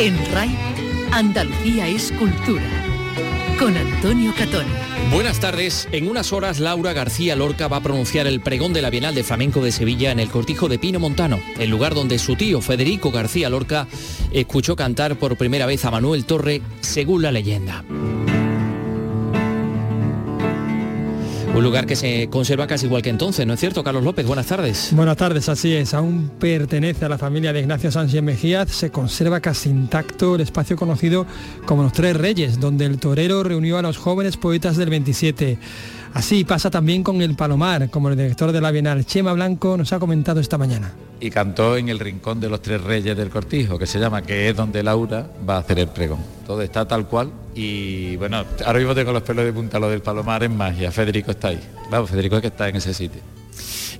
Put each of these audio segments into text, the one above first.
En RAI, Andalucía es cultura. Con Antonio Catón. Buenas tardes. En unas horas Laura García Lorca va a pronunciar el pregón de la Bienal de Flamenco de Sevilla en el cortijo de Pino Montano, el lugar donde su tío Federico García Lorca escuchó cantar por primera vez a Manuel Torre, según la leyenda. Un lugar que se conserva casi igual que entonces, ¿no es cierto, Carlos López? Buenas tardes. Buenas tardes, así es. Aún pertenece a la familia de Ignacio Sánchez Mejías. Se conserva casi intacto el espacio conocido como Los Tres Reyes, donde el torero reunió a los jóvenes poetas del 27. Así pasa también con el Palomar, como el director de la Bienal, Chema Blanco, nos ha comentado esta mañana y cantó en el rincón de los tres reyes del cortijo, que se llama, que es donde Laura va a hacer el pregón. Todo está tal cual y bueno, ahora mismo tengo los pelos de punta, lo del Palomar es magia, Federico está ahí. Vamos, Federico es que está en ese sitio.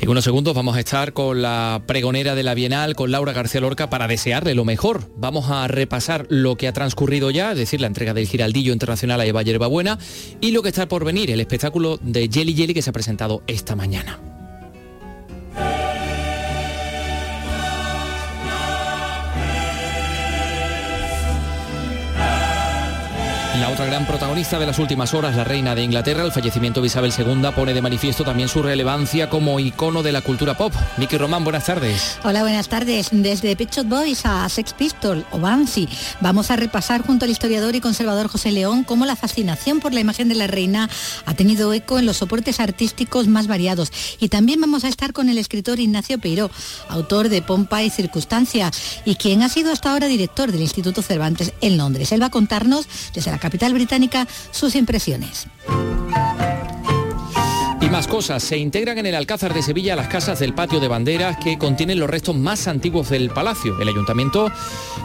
En unos segundos vamos a estar con la pregonera de la Bienal, con Laura García Lorca, para desearle lo mejor. Vamos a repasar lo que ha transcurrido ya, es decir, la entrega del Giraldillo Internacional a Eva Buena y lo que está por venir, el espectáculo de Jelly Jelly que se ha presentado esta mañana. La otra gran protagonista de las últimas horas, la reina de Inglaterra, el fallecimiento de Isabel II, pone de manifiesto también su relevancia como icono de la cultura pop. Miki Román, buenas tardes. Hola, buenas tardes. Desde Pet Boys a Sex Pistol o Bansi, vamos a repasar junto al historiador y conservador José León cómo la fascinación por la imagen de la reina ha tenido eco en los soportes artísticos más variados. Y también vamos a estar con el escritor Ignacio Peiró, autor de Pompa y Circunstancia, y quien ha sido hasta ahora director del Instituto Cervantes en Londres. Él va a contarnos desde la británica sus impresiones. Y más cosas, se integran en el Alcázar de Sevilla las casas del patio de banderas que contienen los restos más antiguos del palacio. El ayuntamiento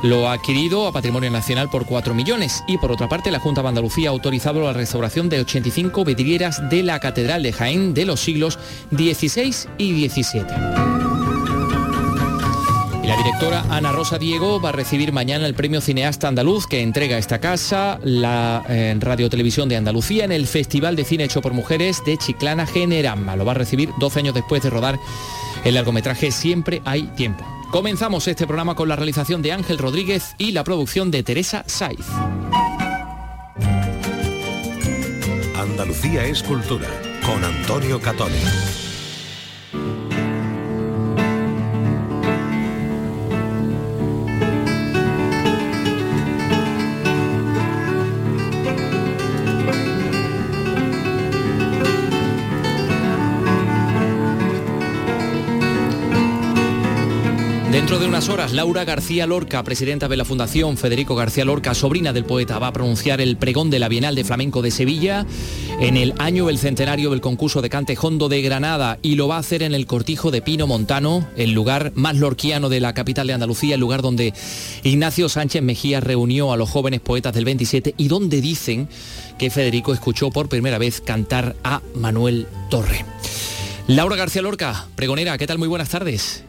lo ha adquirido a Patrimonio Nacional por 4 millones y por otra parte la Junta de Andalucía ha autorizado la restauración de 85 vidrieras de la Catedral de Jaén de los siglos XVI y XVII. La directora Ana Rosa Diego va a recibir mañana el premio Cineasta Andaluz que entrega esta casa, la eh, Radio Televisión de Andalucía, en el Festival de Cine Hecho por Mujeres de Chiclana Generama. Lo va a recibir 12 años después de rodar el largometraje Siempre hay tiempo. Comenzamos este programa con la realización de Ángel Rodríguez y la producción de Teresa Saiz. Andalucía es cultura con Antonio Catoni. Unas horas, Laura García Lorca, presidenta de la Fundación Federico García Lorca, sobrina del poeta, va a pronunciar el pregón de la Bienal de Flamenco de Sevilla en el año del centenario del concurso de cante Hondo de Granada y lo va a hacer en el cortijo de Pino Montano, el lugar más lorquiano de la capital de Andalucía, el lugar donde Ignacio Sánchez Mejía reunió a los jóvenes poetas del 27 y donde dicen que Federico escuchó por primera vez cantar a Manuel Torre. Laura García Lorca, pregonera, ¿qué tal? Muy buenas tardes.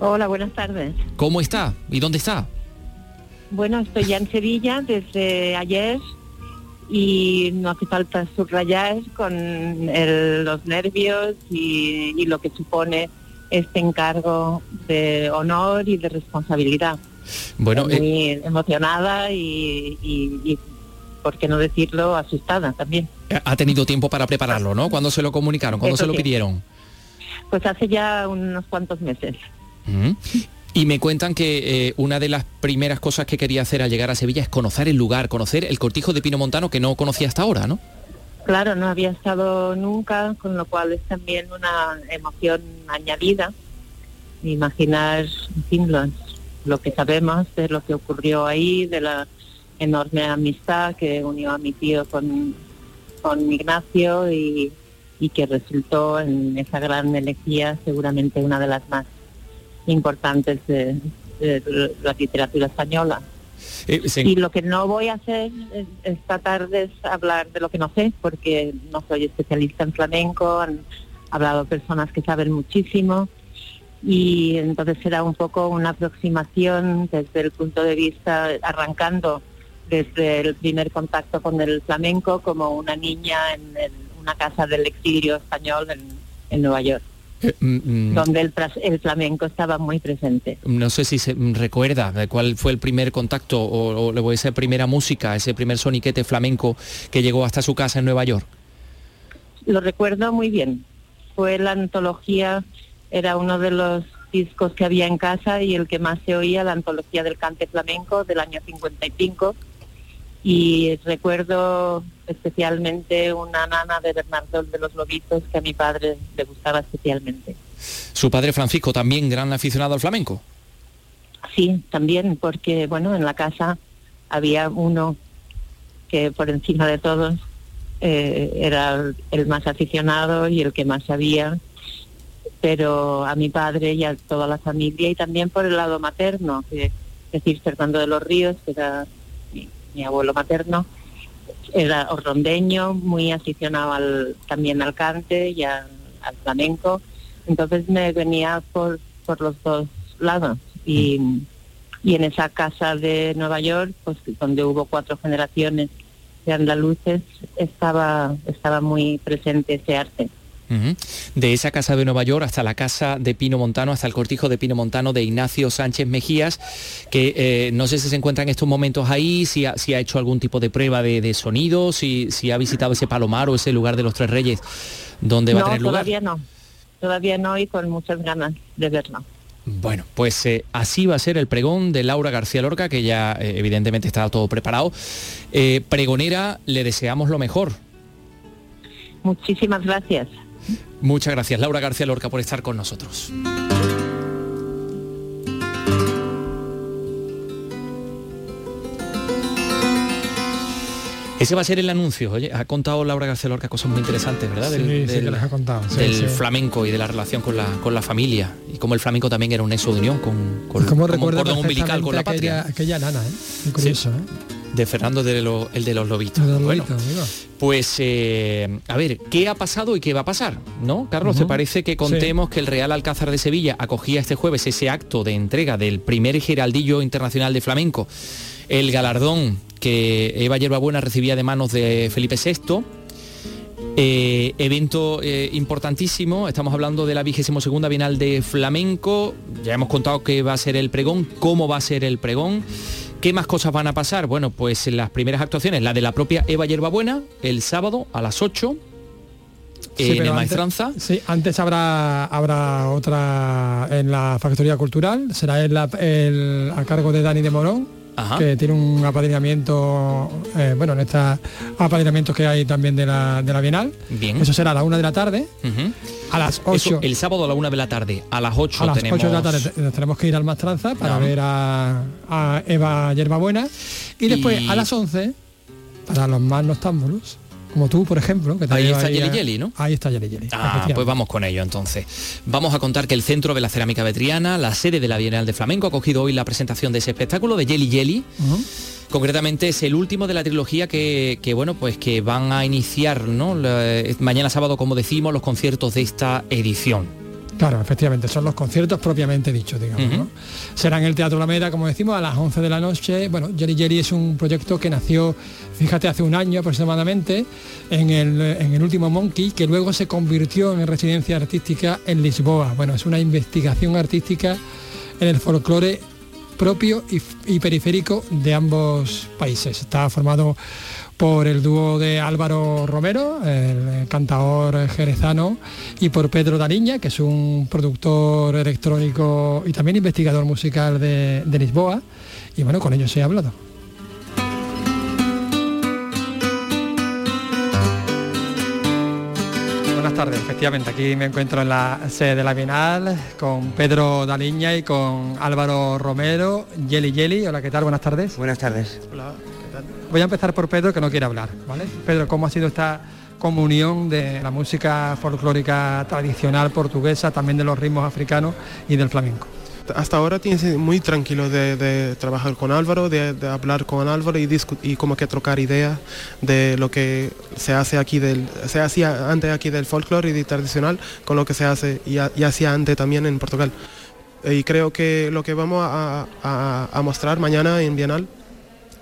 Hola, buenas tardes. ¿Cómo está? ¿Y dónde está? Bueno, estoy ya en Sevilla desde ayer y no hace falta subrayar con los nervios y, lo que supone este encargo de honor y de responsabilidad. Bueno, muy eh, emocionada y, y, por qué no decirlo, asustada también. Ha tenido tiempo para prepararlo, ¿no? ¿Cuándo se lo comunicaron? ¿Cuándo se lo pidieron? Pues hace ya unos cuantos meses. Y me cuentan que eh, una de las primeras cosas que quería hacer al llegar a Sevilla es conocer el lugar, conocer el cortijo de Pino Montano que no conocía hasta ahora, ¿no? Claro, no había estado nunca, con lo cual es también una emoción añadida. Imaginar, lo, que sabemos de lo que ocurrió ahí, de la enorme amistad que unió a mi tío con, con Ignacio y, y que resultó en esa gran elegía, seguramente una de las más importantes de, la literatura española. Eh, y lo que no voy a hacer esta tarde es hablar de lo que no sé, porque no soy especialista en flamenco, han hablado personas que saben muchísimo, y entonces será un poco una aproximación desde el punto de vista, arrancando desde el primer contacto con el flamenco como una niña en una casa del exilio español en Nueva York. Eh, mm, mm. donde el, el, flamenco estaba muy presente. No sé si se recuerda cuál fue el primer contacto o, o esa primera música, ese primer soniquete flamenco que llegó hasta su casa en Nueva York. Lo recuerdo muy bien. Fue la antología, era uno de los discos que había en casa y el que más se oía, la antología del cante flamenco del año 55. Y recuerdo especialmente una nana de Bernardo de los Lobitos que a mi padre le gustaba especialmente. ¿Su padre Francisco también gran aficionado al flamenco? Sí, también, porque bueno, en la casa había uno que por encima de todos eh, era el más aficionado y el que más sabía pero a mi padre y a toda la familia y también por el lado materno, que, es decir, Fernando de los Ríos, que era mi, abuelo materno, era rondeño, muy aficionado al, también al cante y al flamenco, entonces me venía por, por los dos lados y, y en esa casa de Nueva York, pues donde hubo cuatro generaciones de andaluces, estaba, estaba muy presente ese arte. De esa casa de Nueva York hasta la casa de Pino Montano, hasta el cortijo de Pino Montano de Ignacio Sánchez Mejías, que eh, no sé si se encuentra en estos momentos ahí, si ha, si ha hecho algún tipo de prueba de, sonido, si, si, ha visitado ese palomar o ese lugar de los Tres Reyes, donde va a tener lugar. Todavía no, todavía no y con muchas ganas de verlo. Bueno, pues eh, así va a ser el pregón de Laura García Lorca, que ya eh, evidentemente está todo preparado. pregonera, le deseamos lo mejor. Muchísimas gracias. Muchas gracias Laura García Lorca por estar con nosotros. Ese va a ser el anuncio. Oye, ha contado Laura García Lorca cosas muy interesantes, ¿verdad? Del, sí, ha contado. del flamenco y de la relación con la, con la familia. Y como el flamenco también era un eso de unión con, con, como un cordón umbilical con la patria. Aquella nana, ¿eh? Muy curioso, ¿eh? De Fernando de el de los lobitos. bueno, pues eh, a ver, ¿qué ha pasado y qué va a pasar? ¿No? Carlos, ¿te parece que contemos que el Real Alcázar de Sevilla acogía este jueves ese acto de entrega del primer Giraldillo Internacional de Flamenco, el galardón que Eva Yerbabuena recibía de manos de Felipe VI? Eh, evento eh, importantísimo, estamos hablando de la vigésimo segunda Bienal de Flamenco, ya hemos contado que va a ser el pregón, cómo va a ser el pregón. ¿Qué más cosas van a pasar? Bueno, pues las primeras actuaciones, la de la propia Eva Yerbabuena, el sábado a las 8 en el Maestranza. Sí, antes habrá habrá otra en la Factoría Cultural, será el, a cargo de Dani de Morón, que tiene un apadrinamiento, eh, bueno, en estos apadrinamientos que hay también de la, de la Bienal. Bien. Eso será a la una de la tarde. A las 8. el sábado a la una de la tarde. A las 8 A las tenemos... 8 de la tarde tenemos que ir al Mastranza para ver a, a Eva Yerbabuena. Y, y después a las 11, para los más noctámbulos, como tú, por ejemplo. Que ahí está Jelly Jelly, ¿no? Ahí está Jelly Jelly. Ah, pues vamos con ello entonces. Vamos a contar que el Centro de la Cerámica Vetriana, la sede de la Bienal de Flamenco, ha cogido hoy la presentación de ese espectáculo de Jelly Jelly. Concretamente es el último de la trilogía que, bueno, pues que van a iniciar, ¿no? mañana sábado, como decimos, los conciertos de esta edición. Claro, efectivamente, son los conciertos propiamente dichos, digamos. ¿no? Será en el Teatro Alameda, como decimos, a las 11 de la noche. Bueno, Jerry Jerry es un proyecto que nació, fíjate, hace un año aproximadamente, en el, en el último Monkey, que luego se convirtió en residencia artística en Lisboa. Bueno, es una investigación artística en el folclore propio y, periférico de ambos países. Está formado por el dúo de Álvaro Romero, el cantador jerezano, y por Pedro Dariña, que es un productor electrónico y también investigador musical de, Lisboa. Y bueno, con ellos he hablado. Buenas tardes, efectivamente, aquí me encuentro en la sede de la Bienal con Pedro Daliña y con Álvaro Romero, Yeli Yeli. Hola, ¿qué tal? Buenas tardes. Buenas tardes. Hola. Voy a empezar por Pedro, que no quiere hablar. Pedro, ¿cómo ha sido esta comunión de la música folclórica tradicional portuguesa, también de los ritmos africanos y del flamenco? Hasta ahora tienes muy tranquilo de, trabajar con Álvaro, de, hablar con Álvaro y, y como que trocar ideas de lo que se hace aquí del, se hacía antes aquí del folclore y tradicional con lo que se hace y, hacía antes también en Portugal. Y creo que lo que vamos a mostrar mañana en Bienal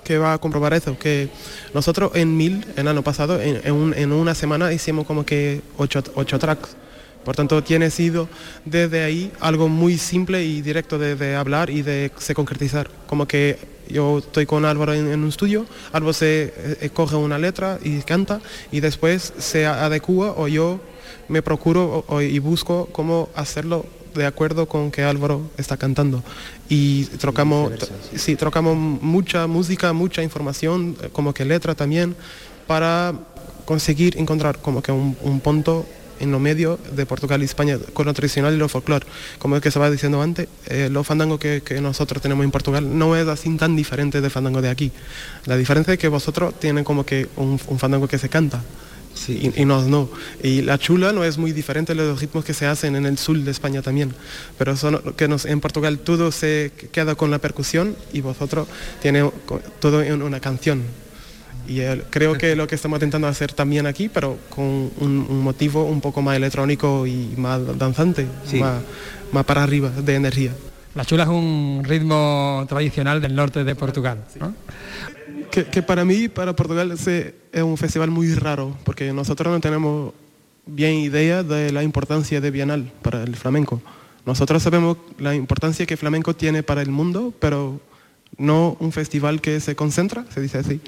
que va a comprobar eso, que nosotros en Mil, el año pasado, en, una semana hicimos como que ocho, tracks Por tanto, tiene sido desde ahí algo muy simple y directo de, hablar y de se concretizar. Como que yo estoy con Álvaro en, un estudio, Álvaro se eh, coge una letra y canta y después se adecua o yo me procuro y busco cómo hacerlo de acuerdo con que Álvaro está cantando. Y trocamos, sí, trocamos mucha música, mucha información, eh, como que letra también, para conseguir encontrar como que un, punto en lo medio de Portugal y España con lo tradicional y lo folclore. Como es que se va diciendo antes, eh, lo fandango que, nosotros tenemos en Portugal no es así tan diferente del fandango de aquí. La diferencia es que vosotros tienen como que un fandango que se canta y, no, no. Y la chula no es muy diferente de los ritmos que se hacen en el sur de España también. Pero son, que nos, en Portugal todo se queda con la percusión y vosotros tiene todo en una canción. Y creo que lo que estamos intentando hacer también aquí, pero con un, motivo un poco más electrónico y más danzante, más, más para arriba de energía. La chula es un ritmo tradicional del norte de Portugal. ¿no? Que, para mí, para Portugal, es un festival muy raro, porque nosotros no tenemos bien idea de la importancia de Bienal para el flamenco. Nosotros sabemos la importancia que flamenco tiene para el mundo, pero no un festival que se concentra, se dice así,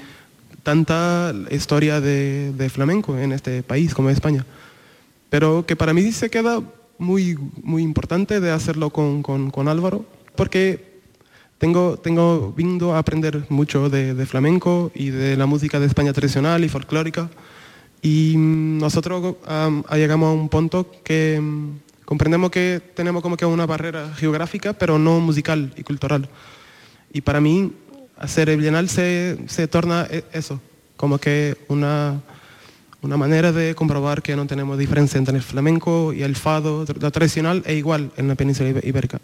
tanta historia de, flamenco en este país como España. Pero que para mí se queda muy, muy importante de hacerlo con, con Álvaro, porque tengo, tengo vindo a aprender mucho de, flamenco y de la música de España tradicional y folclórica. Y mm, nosotros llegamos a un punto que mm, comprendemos que tenemos como que una barrera geográfica, pero no musical y cultural. Y para mí, hacer el Bienal se, se torna e, eso, como que una, una manera de comprobar que no tenemos diferencia entre el flamenco y el fado, lo tradicional es igual en la península ibérica.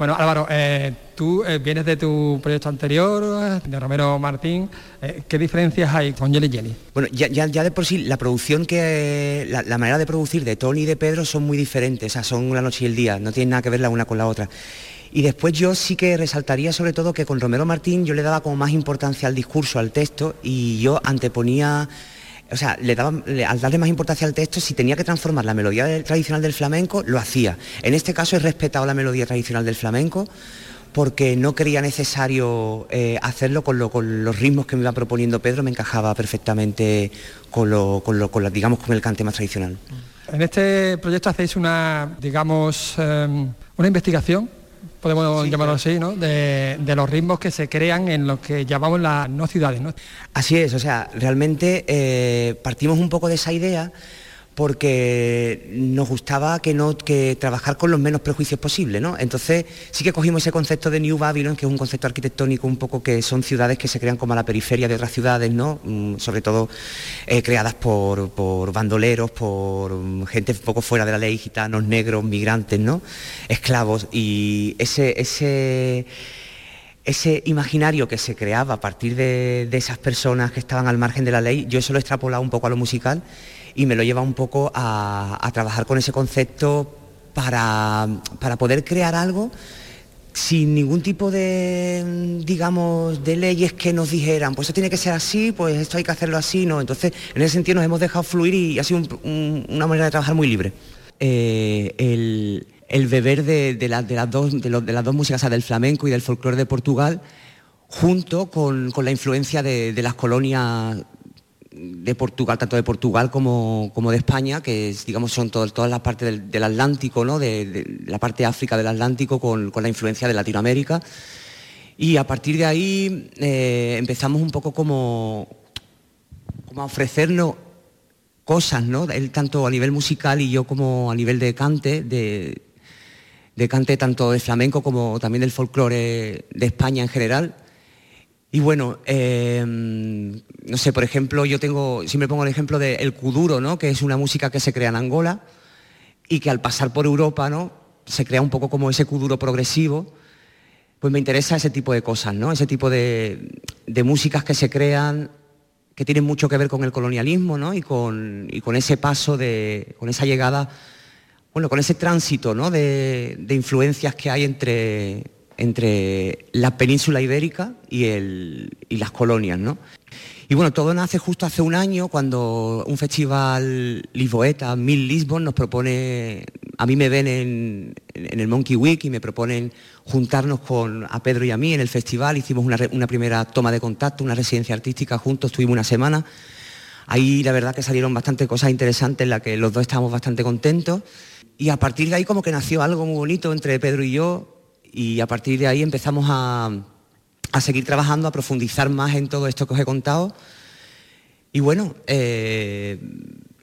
Bueno, Álvaro, eh, tú eh, vienes de tu proyecto anterior, de Romero Martín. Eh, ¿Qué diferencias hay con Jelly Jelly? Bueno, ya, de por sí, la producción que. La, manera de producir de Tony y de Pedro son muy diferentes, o sea, son la noche y el día, no tienen nada que ver la una con la otra. Y después yo sí que resaltaría sobre todo que con Romero Martín yo le daba como más importancia al discurso, al texto, y yo anteponía o sea, al darle más importancia al texto, si tenía que transformar la melodía tradicional del flamenco, lo hacía. En este caso he respetado la melodía tradicional del flamenco porque no creía necesario eh, hacerlo con, los ritmos que me iba proponiendo Pedro, me encajaba perfectamente con el cante más tradicional. En este proyecto hacéis una, digamos, em, una investigación podemos llamarlo así, ¿no? De, los ritmos que se crean en lo que llamamos las no ciudades. ¿no? Así es, o sea, realmente eh, partimos un poco de esa idea porque nos gustaba que no que trabajar con los menos prejuicios posibles, ¿no? Entonces sí que cogimos ese concepto de New Babylon, que es un concepto arquitectónico un poco que son ciudades que se crean como a la periferia de otras ciudades, ¿no? Mm, sobre todo eh, creadas por, bandoleros, por mm, gente un poco fuera de la ley, gitanos, negros, migrantes, ¿no? Esclavos. Y ese, ese ese imaginario que se creaba a partir de, de, esas personas que estaban al margen de la ley, yo eso lo he extrapolado un poco a lo musical y me lo lleva un poco a, trabajar con ese concepto para, poder crear algo sin ningún tipo de, digamos, de leyes que nos dijeran, pues esto tiene que ser así, pues esto hay que hacerlo así, ¿no? Entonces, en ese sentido nos hemos dejado fluir y ha sido una manera de trabajar muy libre. Eh, el, beber de, las dos, de, las dos músicas, del flamenco y del folclore de Portugal, junto con, la influencia de, de las colonias de Portugal, tanto de Portugal como, de España, que digamos son todas las partes del, Atlántico, ¿no? de, la parte África del Atlántico con, la influencia de Latinoamérica. Y a partir de ahí eh, empezamos un poco como, como a ofrecernos cosas, ¿no? Él tanto a nivel musical y yo como a nivel de cante, de, de cante tanto de flamenco como también del folclore de España en general. Y bueno, em, no sé, por ejemplo, yo tengo, siempre pongo el ejemplo del el kuduro, ¿no? que es una música que se crea en Angola y que al pasar por Europa ¿no? se crea un poco como ese kuduro progresivo. Pues me interesa ese tipo de cosas, ¿no? ese tipo de, músicas que se crean que tienen mucho que ver con el colonialismo ¿no? y, con, con ese paso, de, con esa llegada, bueno, con ese tránsito ¿no? de, de influencias que hay entre, entre la península ibérica y, las colonias, ¿no? Y bueno, todo nace justo hace un año cuando un festival Lisboeta, Mil Lisbon, nos propone, a mí me ven en, el Monkey Week y me proponen juntarnos con a Pedro y a mí en el festival. Hicimos una, una primera toma de contacto, una residencia artística juntos, estuvimos una semana. Ahí la verdad que salieron bastante cosas interesantes en las que los dos estábamos bastante contentos. Y a partir de ahí como que nació algo muy bonito entre Pedro y yo y a partir de ahí empezamos a, a seguir trabajando, a profundizar más en todo esto que os he contado. Y bueno, eh,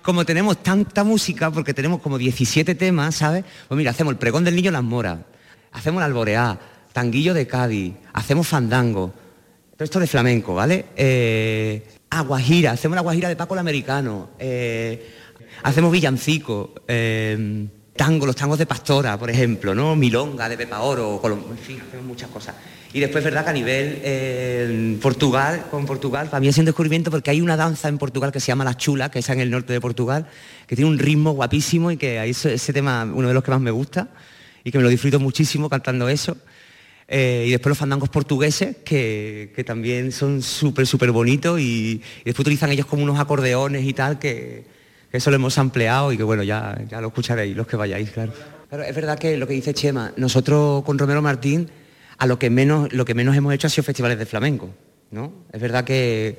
como tenemos tanta música, porque tenemos como 17 temas, ¿sabes? Pues mira, hacemos el pregón del niño Las Moras, hacemos el alboreá, tanguillo de Cádiz, hacemos fandango, todo esto de flamenco, ¿vale? Eh, aguajira, hacemos la guajira de Paco el Americano, eh, hacemos villancico, eh, tango, los tangos de Pastora, por ejemplo, ¿no? Milonga de Pepa Oro, en fin, hacemos muchas cosas. Y después, verdad que a nivel eh, Portugal, con Portugal, para mí es un descubrimiento porque hay una danza en Portugal que se llama La Chula, que está en el norte de Portugal, que tiene un ritmo guapísimo y que ahí ese tema, uno de los que más me gusta y que me lo disfruto muchísimo cantando eso. Eh, y después los fandangos portugueses, que, también son súper, súper bonitos y, después utilizan ellos como unos acordeones y tal, que, eso lo hemos ampliado y que bueno, ya, ya lo escucharéis los que vayáis, claro. Claro, es verdad que lo que dice Chema, nosotros con Romero Martín a lo que menos, lo que menos hemos hecho ha sido festivales de flamenco. ¿no? Es verdad que,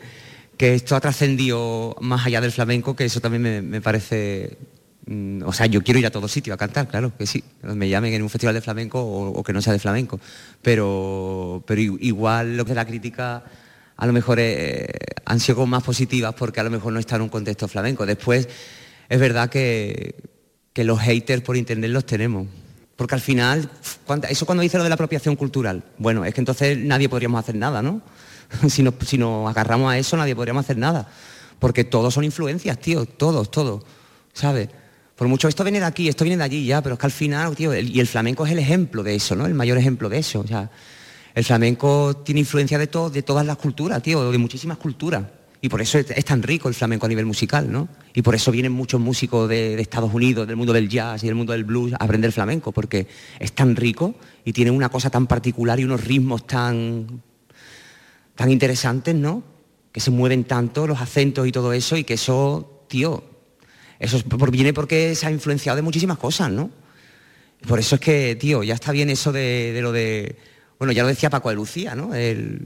esto ha trascendido más allá del flamenco, que eso también me, parece... Mm, o sea, yo quiero ir a todo sitio a cantar, claro, que sí. Me llamen en un festival de flamenco o, que no sea de flamenco. Pero, pero igual lo que la crítica a lo mejor eh, han sido más positivas porque a lo mejor no está en un contexto flamenco. Después, es verdad que, los haters por internet los tenemos. Porque al final, eso cuando dice lo de la apropiación cultural, bueno, es que entonces nadie podríamos hacer nada, ¿no? si, nos, agarramos a eso, nadie podríamos hacer nada. Porque todos son influencias, tío, todos, todos, ¿sabes? Por mucho esto viene de aquí, esto viene de allí ya, pero es que al final, tío, y el flamenco es el ejemplo de eso, ¿no? El mayor ejemplo de eso. O sea, el flamenco tiene influencia de, de todas las culturas, tío, de muchísimas culturas. Y por eso es, tan rico el flamenco a nivel musical, ¿no? Y por eso vienen muchos músicos de, Estados Unidos, del mundo del jazz y del mundo del blues a aprender flamenco, porque es tan rico y tiene una cosa tan particular y unos ritmos tan, tan interesantes, ¿no? Que se mueven tanto, los acentos y todo eso, y que eso, tío, eso viene porque se ha influenciado de muchísimas cosas, ¿no? Por eso es que, tío, ya está bien eso de lo de... Bueno, ya lo decía Paco de Lucía, ¿no? El,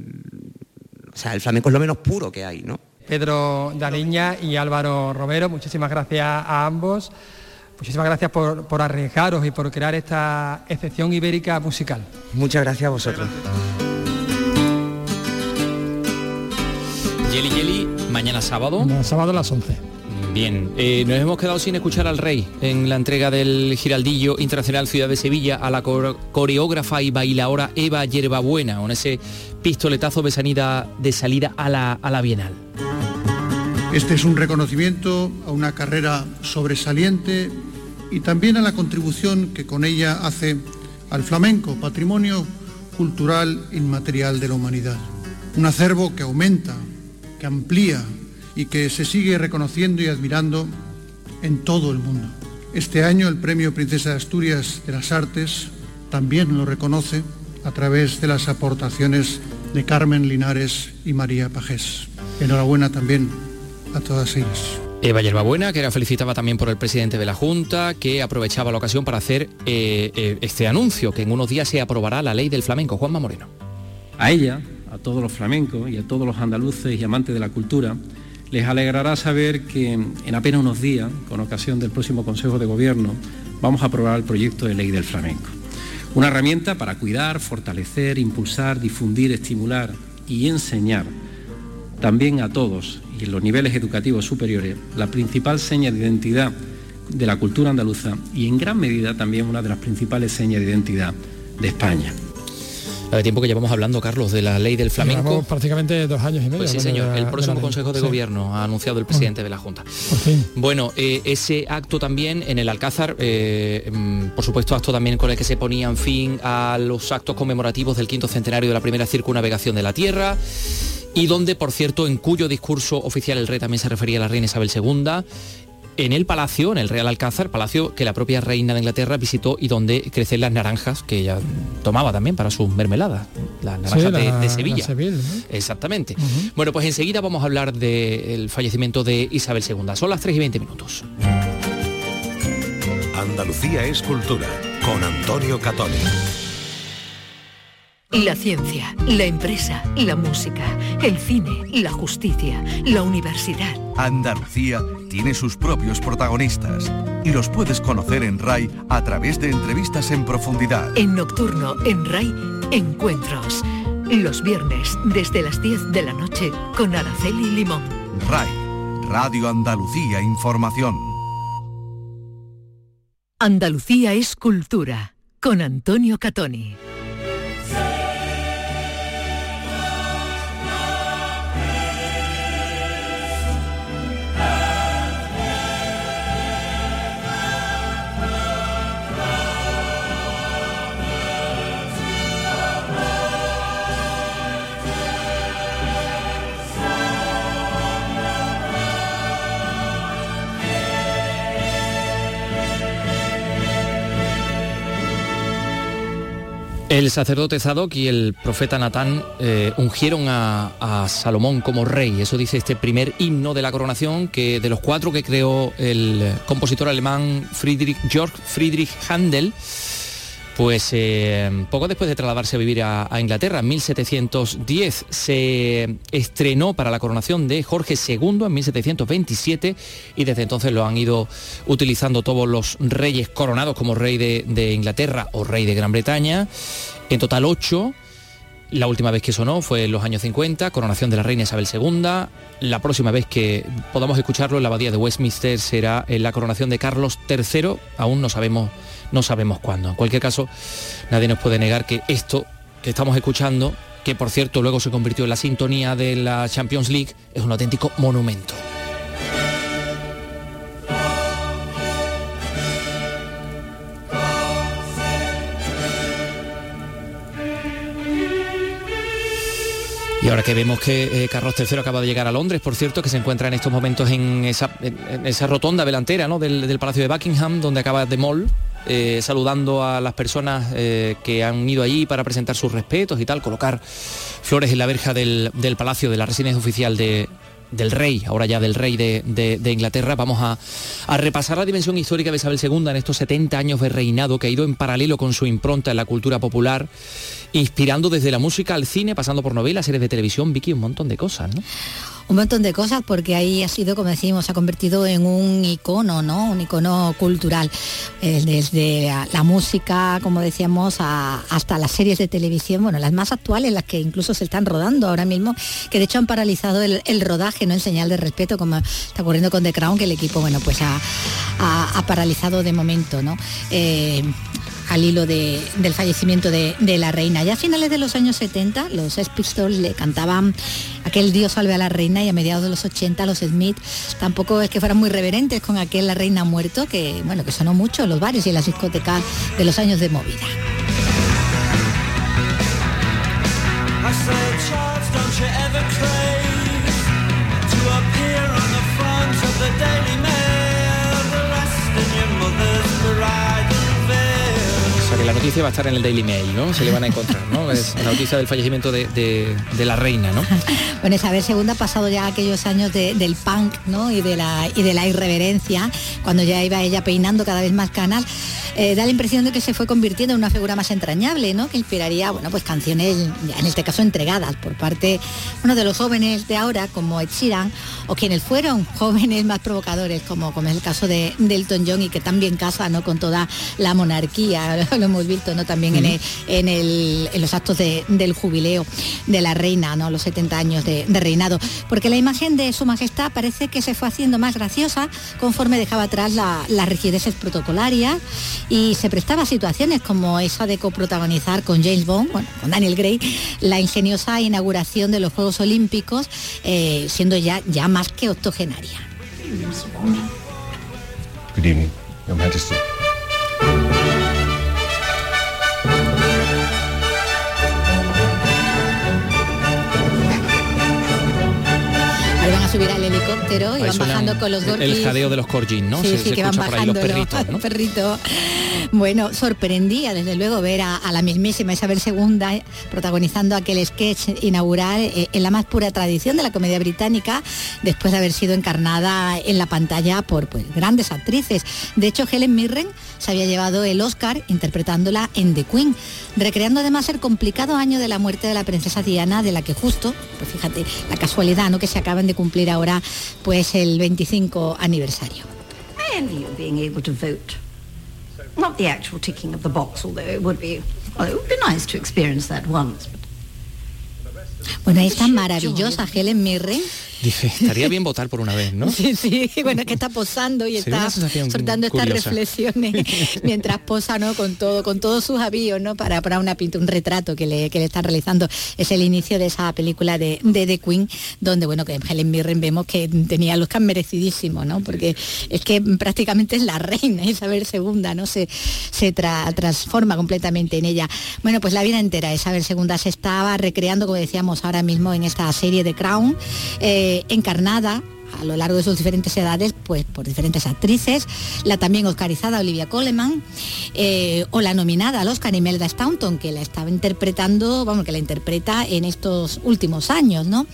o sea, el flamenco es lo menos puro que hay, ¿no? Pedro Daliña y Álvaro Romero, muchísimas gracias a ambos. Muchísimas gracias por, arriesgaros y por crear esta excepción ibérica musical. Muchas gracias a vosotros. Yeli Yeli, mañana sábado. Mañana sábado a las 11. Bien, eh, nos hemos quedado sin escuchar al rey en la entrega del Giraldillo Internacional Ciudad de Sevilla a la coreógrafa y bailaora Eva Yerbabuena, con ese pistoletazo de salida, de salida a, la, a la Bienal. Este es un reconocimiento a una carrera sobresaliente y también a la contribución que con ella hace al flamenco, patrimonio cultural inmaterial de la humanidad. Un acervo que aumenta, que amplía y que se sigue reconociendo y admirando en todo el mundo. Este año el Premio Princesa de Asturias de las Artes también lo reconoce a través de las aportaciones de Carmen Linares y María Pajés. Enhorabuena también a todas ellas. Eva Yerbabuena, que era felicitada también por el presidente de la Junta, que aprovechaba la ocasión para hacer eh, eh, este anuncio, que en unos días se aprobará la ley del flamenco. Juanma Moreno. A ella, a todos los flamencos y a todos los andaluces y amantes de la cultura, les alegrará saber que en apenas unos días, con ocasión del próximo Consejo de Gobierno, vamos a aprobar el proyecto de ley del flamenco. Una herramienta para cuidar, fortalecer, impulsar, difundir, estimular y enseñar también a todos y en los niveles educativos superiores la principal seña de identidad de la cultura andaluza y en gran medida también una de las principales señas de identidad de España de tiempo que llevamos hablando, Carlos, de la ley del flamenco. prácticamente dos años y medio. Pues sí, señor. el próximo Consejo de Gobierno ha anunciado el presidente de la Junta. Bueno, eh, ese acto también en el Alcázar, eh, mm, por supuesto, acto también con el que se ponían fin a los actos conmemorativos del quinto centenario de la primera circunnavegación de la Tierra y donde, por cierto, en cuyo discurso oficial el rey también se refería a la reina Isabel II en el palacio, en el Real Alcázar, palacio que la propia reina de Inglaterra visitó y donde crecen las naranjas que ella tomaba también para sus mermeladas, las naranjas de, Sevilla. Exactamente. Bueno, pues enseguida vamos a hablar del fallecimiento de Isabel II. Son las 3 y 20 minutos. Andalucía es cultura, con Antonio Catoni. La ciencia, la empresa, la música, el cine, la justicia, la universidad. Andalucía tiene sus propios protagonistas y los puedes conocer en RAI a través de entrevistas en profundidad. En Nocturno, en RAI, encuentros. Los viernes desde las 10 de la noche con Araceli Limón. RAI, Radio Andalucía Información. Andalucía es cultura con Antonio Catoni. El sacerdote Zadok y el profeta Natán eh, ungieron a, Salomón como rey. Eso dice este primer himno de la coronación que de los cuatro que creó el compositor alemán Friedrich Georg Friedrich Handel pues eh, poco después de trasladarse a vivir a, Inglaterra, en 1710 se estrenó para la coronación de Jorge II en 1727 y desde entonces lo han ido utilizando todos los reyes coronados como rey de, de Inglaterra o rey de Gran Bretaña. En total ocho, la última vez que sonó fue en los años 50, coronación de la reina Isabel II. La próxima vez que podamos escucharlo en la abadía de Westminster será en la coronación de Carlos III. Aún no sabemos, no sabemos cuándo. En cualquier caso, nadie nos puede negar que esto que estamos escuchando, que por cierto luego se convirtió en la sintonía de la Champions League, es un auténtico monumento. Ahora que vemos que eh, Carlos III acaba de llegar a Londres, por cierto, que se encuentra en estos momentos en esa, rotonda delantera ¿no? del, Palacio de Buckingham, donde acaba de Mall, eh, saludando a las personas eh, que han ido allí para presentar sus respetos y tal, colocar flores en la verja del, palacio de la residencia oficial del rey, ahora ya del rey de, Inglaterra, vamos a, a, repasar la dimensión histórica de Isabel II en estos 70 años de reinado que ha ido en paralelo con su impronta en la cultura popular inspirando desde la música al cine, pasando por novelas, series de televisión, Vicky, un montón de cosas, ¿no? Un montón de cosas porque ahí ha sido, como decimos, ha convertido en un icono, ¿no? Un icono cultural, eh, desde la, música, como decíamos, hasta las series de televisión, bueno, las más actuales, las que incluso se están rodando ahora mismo, que de hecho han paralizado el, rodaje, ¿no? En señal de respeto, como está ocurriendo con The Crown, que el equipo, bueno, pues ha, paralizado de momento, ¿no? Eh, al hilo del fallecimiento de, la reina. Ya a finales de los años 70, los Pistols le cantaban aquel Dios salve a la reina y a mediados de los 80 los Smith tampoco es que fueran muy reverentes con aquel La Reina Muerto, que bueno, que sonó mucho en los bares y en las discotecas de los años de movida. La noticia va a estar en el Daily Mail, ¿no? Se le van a encontrar, ¿no? Es la noticia del fallecimiento de, la reina, ¿no? Bueno, Isabel II ha pasado ya aquellos años del punk, ¿no? Y de, la, de irreverencia, cuando ya iba ella peinando cada vez más canal. Eh, da la impresión de que se fue convirtiendo en una figura más entrañable, ¿no? Que inspiraría, bueno, pues canciones, en este caso entregadas por parte, uno de los jóvenes de ahora, como Ed o quienes fueron jóvenes más provocadores, como, como es el caso de, Elton John, y que también casa, ¿no? Con toda la monarquía, lo hemos visto, ¿no? También en, en, los actos del jubileo de la reina, ¿no? Los 70 años de, reinado. Porque la imagen de su majestad parece que se fue haciendo más graciosa conforme dejaba atrás las rigideces protocolarias y se prestaba a situaciones como esa de coprotagonizar con James Bond, bueno, con Daniel Gray, la ingeniosa inauguración de los Juegos Olímpicos, eh, siendo ya, ya más que octogenaria. Good evening, Your Majesty. Subir al helicóptero y van bajando con los dorkis. El jadeo de los corgis, ¿no? Sí, sí, que van bajando los perritos, ¿no? perrito. Bueno, sorprendía desde luego ver a, la mismísima Isabel II protagonizando aquel sketch inaugural eh, en la más pura tradición de la comedia británica, después de haber sido encarnada en la pantalla por pues, grandes actrices. De hecho, Helen Mirren se había llevado el Oscar interpretándola en The Queen, recreando además el complicado año de la muerte de la princesa Diana, de la que justo, pues fíjate, la casualidad, ¿no? Que se acaban de cumplir ahora pues el 25 aniversario. Not the actual ticking of the box, although it would be, well, it would be nice to experience that once. Bueno, ahí está maravillosa Helen Mirren Estaría bien votar por una vez, ¿no? Sí, sí, bueno, es que está posando y está soltando estas reflexiones mientras posa, ¿no? Con todo, con todos sus avíos, ¿no? Para, para una pinta, un retrato que le, que le están realizando. Es el inicio de esa película de, de The Queen, donde, bueno, que Helen Mirren vemos que tenía los Oscar merecidísimo, ¿no? Porque es que prácticamente es la reina Isabel II, ¿no? Se, se transforma completamente en ella. Bueno, pues la vida entera Isabel II se estaba recreando, como decíamos ahora mismo, en esta serie de Crown. Eh, encarnada a lo largo de sus diferentes edades, pues por diferentes actrices, la también oscarizada Olivia Coleman, eh, o la nominada al Oscar Imelda Staunton, que la estaba interpretando, vamos, que la interpreta en estos últimos años, ¿no?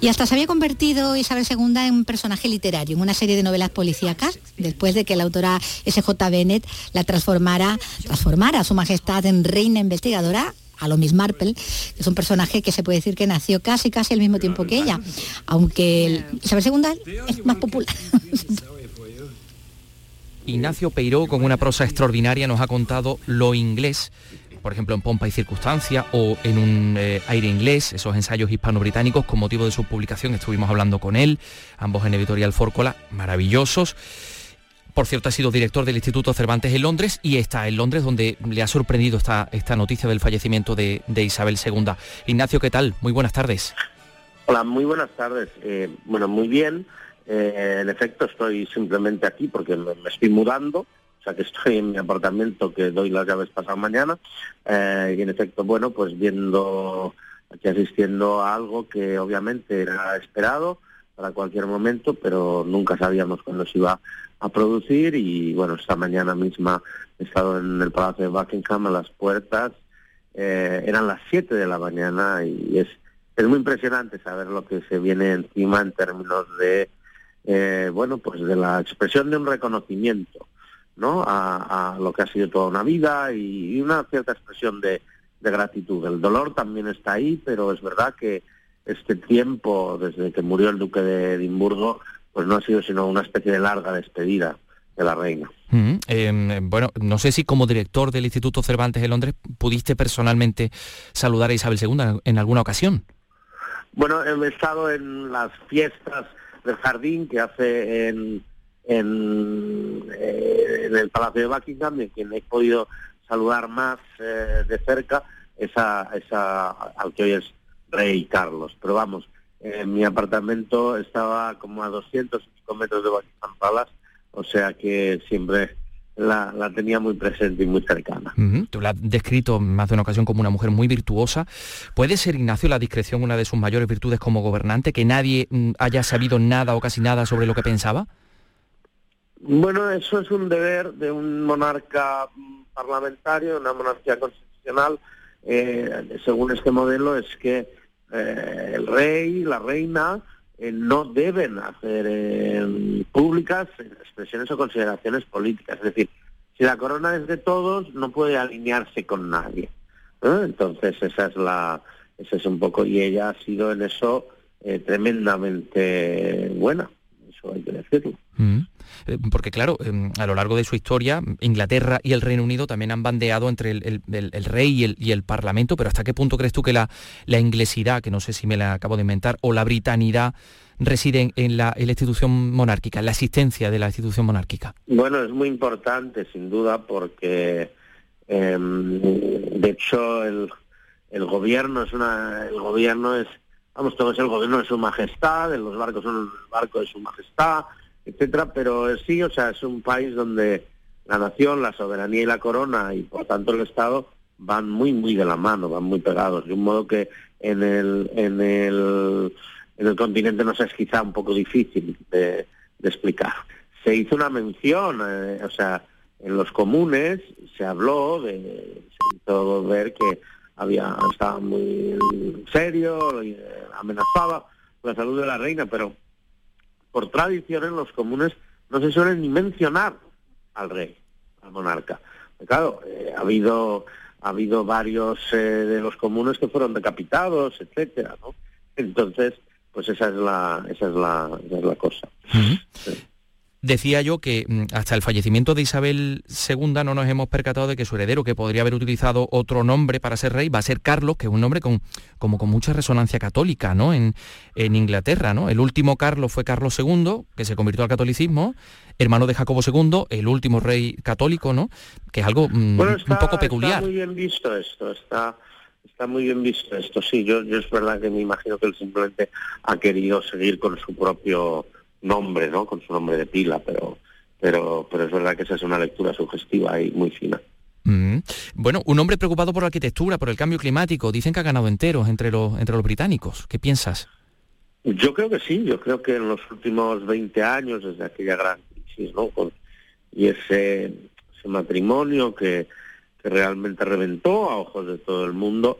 Y hasta se había convertido Isabel II en un personaje literario, en una serie de novelas policíacas, después de que la autora S.J. Bennett la transformara, transformara a su majestad en reina investigadora a lo Miss Marple, que es un personaje que se puede decir que nació casi casi al mismo tiempo que ella, aunque Isabel II es más popular. Ignacio Peiró, con una prosa extraordinaria, nos ha contado lo inglés, por ejemplo en Pompa y Circunstancia o en un eh, aire inglés, esos ensayos hispano-británicos, con motivo de su publicación estuvimos hablando con él, ambos en editorial Fórcola, maravillosos. Por cierto, ha sido director del Instituto Cervantes en Londres y está en Londres donde le ha sorprendido esta, esta noticia del fallecimiento de, Isabel II. Ignacio, ¿qué tal? Muy buenas tardes. Hola, muy buenas tardes. Eh, bueno, muy bien. Eh, en efecto, estoy simplemente aquí porque me, estoy mudando, o sea que estoy en mi apartamento que doy las llaves pasado mañana. Eh, y en efecto, bueno, pues viendo aquí asistiendo a algo que obviamente era esperado para cualquier momento, pero nunca sabíamos cuándo se iba a producir y bueno, esta mañana misma he estado en el Palacio de Buckingham a las puertas, eh, eran las 7 de la mañana y es, es muy impresionante saber lo que se viene encima en términos de, eh, bueno, pues de la expresión de un reconocimiento, ¿no? A, lo que ha sido toda una vida y, una cierta expresión de, de gratitud. El dolor también está ahí, pero es verdad que este tiempo, desde que murió el duque de Edimburgo, pues no ha sido sino una especie de larga despedida de la reina. Mm, em, bueno, no sé si como director del Instituto Cervantes de Londres pudiste personalmente saludar a Isabel II en alguna ocasión. Bueno, he estado en las fiestas del jardín que hace en, en, eh, el Palacio de Buckingham, en quien he podido saludar más eh, de cerca esa, esa, al que hoy es rey Carlos. Pero vamos, mi apartamento estaba como a 205 metros de Buckingham Palace, o sea que siempre la, tenía muy presente y muy cercana. Tú la has descrito más de una ocasión como una mujer muy virtuosa. ¿Puede ser, Ignacio, la discreción una de sus mayores virtudes como gobernante, que nadie mm, haya sabido nada o casi nada sobre lo que pensaba? Bueno, eso es un deber de un monarca mm, parlamentario, una monarquía constitucional. Eh, según este modelo, es que eh, el rey, la reina, eh, no deben hacer eh, públicas expresiones o consideraciones políticas. Es decir, si la corona es de todos, no puede alinearse con nadie. Entonces esa es la, esa es un poco, y ella ha sido en eso tremendamente buena, eso hay que decirlo. Mm. Eh, porque claro, em, a lo largo de su historia, Inglaterra y el Reino Unido también han bandeado entre el, rey y el, Parlamento, pero ¿hasta qué punto crees tú que la, la, inglesidad, que no sé si me la acabo de inventar, o la britanidad residen en la, institución monárquica, en la existencia de la institución monárquica? Bueno, es muy importante, sin duda, porque em, de hecho el, gobierno es una, el gobierno es, vamos, todo es el gobierno de su majestad, los barcos son el barco de su majestad, etcétera, pero sí, o sea, es un país donde la nación, la soberanía y la corona y por tanto el Estado van muy muy de la mano, van muy pegados, de un modo que en el en el en el continente nos es quizá un poco difícil de, explicar. Se hizo una mención, eh, o sea, en los comunes se habló de, se hizo ver que había estaba muy serio, y, eh, amenazaba la salud de la reina, pero por tradición en los comunes no se suele ni mencionar al rey, al monarca. Claro, eh, ha habido ha habido varios eh, de los comunes que fueron decapitados, etcétera, ¿no? Entonces, pues esa es la esa es la, esa es la cosa. Decía yo que mm, hasta el fallecimiento de Isabel II no nos hemos percatado de que su heredero, que podría haber utilizado otro nombre para ser rey, va a ser Carlos, que es un nombre con, como con mucha resonancia católica ¿no? en, en Inglaterra. ¿no? El último Carlos fue Carlos II, que se convirtió al catolicismo, hermano de Jacobo II, el último rey católico, ¿no? que es algo mm, un poco peculiar. Está muy bien visto esto, está, está muy bien visto esto. Sí, yo, yo es verdad que me imagino que él simplemente ha querido seguir con su propio nombre, ¿no? Con su nombre de pila, pero, pero, pero es verdad que esa es una lectura sugestiva y muy fina. Mm. Bueno, un hombre preocupado por la arquitectura, por el cambio climático, dicen que ha ganado enteros entre los, entre los británicos. ¿Qué piensas? Yo creo que sí, yo creo que en los últimos 20 años, desde aquella gran crisis, ¿no? y ese, ese matrimonio que, que realmente reventó a ojos de todo el mundo,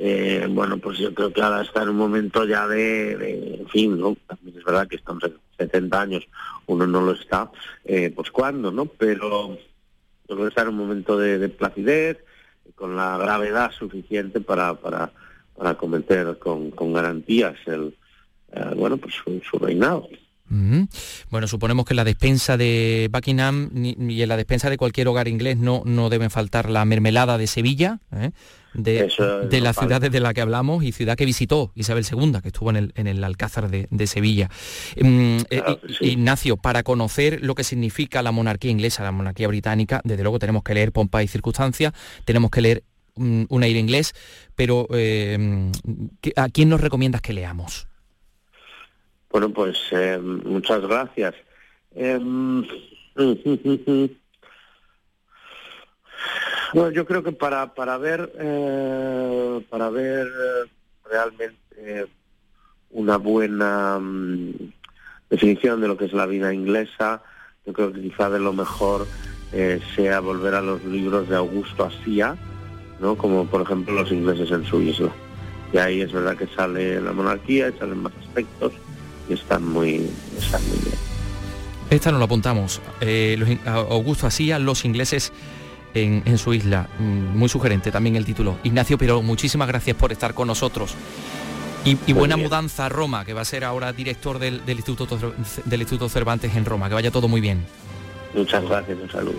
eh, bueno, pues yo creo que ahora está en un momento ya de, fin, ¿no? También es verdad que estamos en 70 años, uno no lo está, eh, pues cuándo, ¿no? Pero yo creo que está en un momento de, placidez, con la gravedad suficiente para, para, para cometer con, con garantías el, eh, bueno, pues su reinado. Bueno, suponemos que en la despensa de Buckingham y en la despensa de cualquier hogar inglés no, no deben faltar la mermelada de Sevilla, ¿eh? De, de la ciudad de la que hablamos y ciudad que visitó Isabel II, que estuvo en el, en el Alcázar de, Sevilla. Mm, eh, Ignacio, para conocer lo que significa la monarquía inglesa, la monarquía británica, desde luego tenemos que leer Pompa y Circunstancia, tenemos que leer mm, un aire inglés, pero eh, ¿a quién nos recomiendas que leamos? Bueno, pues eh, muchas gracias. Bueno, yo creo que para para ver eh, para ver realmente una buena mm, definición de lo que es la vida inglesa, yo creo que quizá de lo mejor eh, sea volver a los libros de Augusto Asía, ¿no? Como por ejemplo los ingleses en su isla. Y ahí es verdad que sale la monarquía salen más aspectos y están muy, están bien. Esta nos lo apuntamos. Eh, Augusto Asía, los ingleses en, su isla. Mm, muy sugerente también el título. Ignacio pero muchísimas gracias por estar con nosotros. Y, buena mudanza a Roma, que va a ser ahora director del, Instituto, del Instituto Cervantes en Roma. Que vaya todo muy bien. Muchas gracias, un saludo.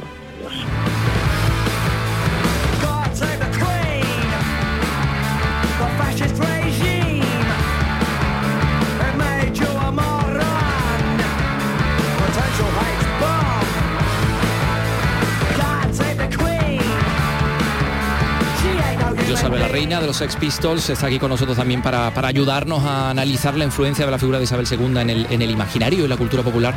Salve la Reina de los Sex Pistols está aquí con nosotros también para, ayudarnos a analizar la influencia de la figura de Isabel II en el, en el imaginario y la cultura popular.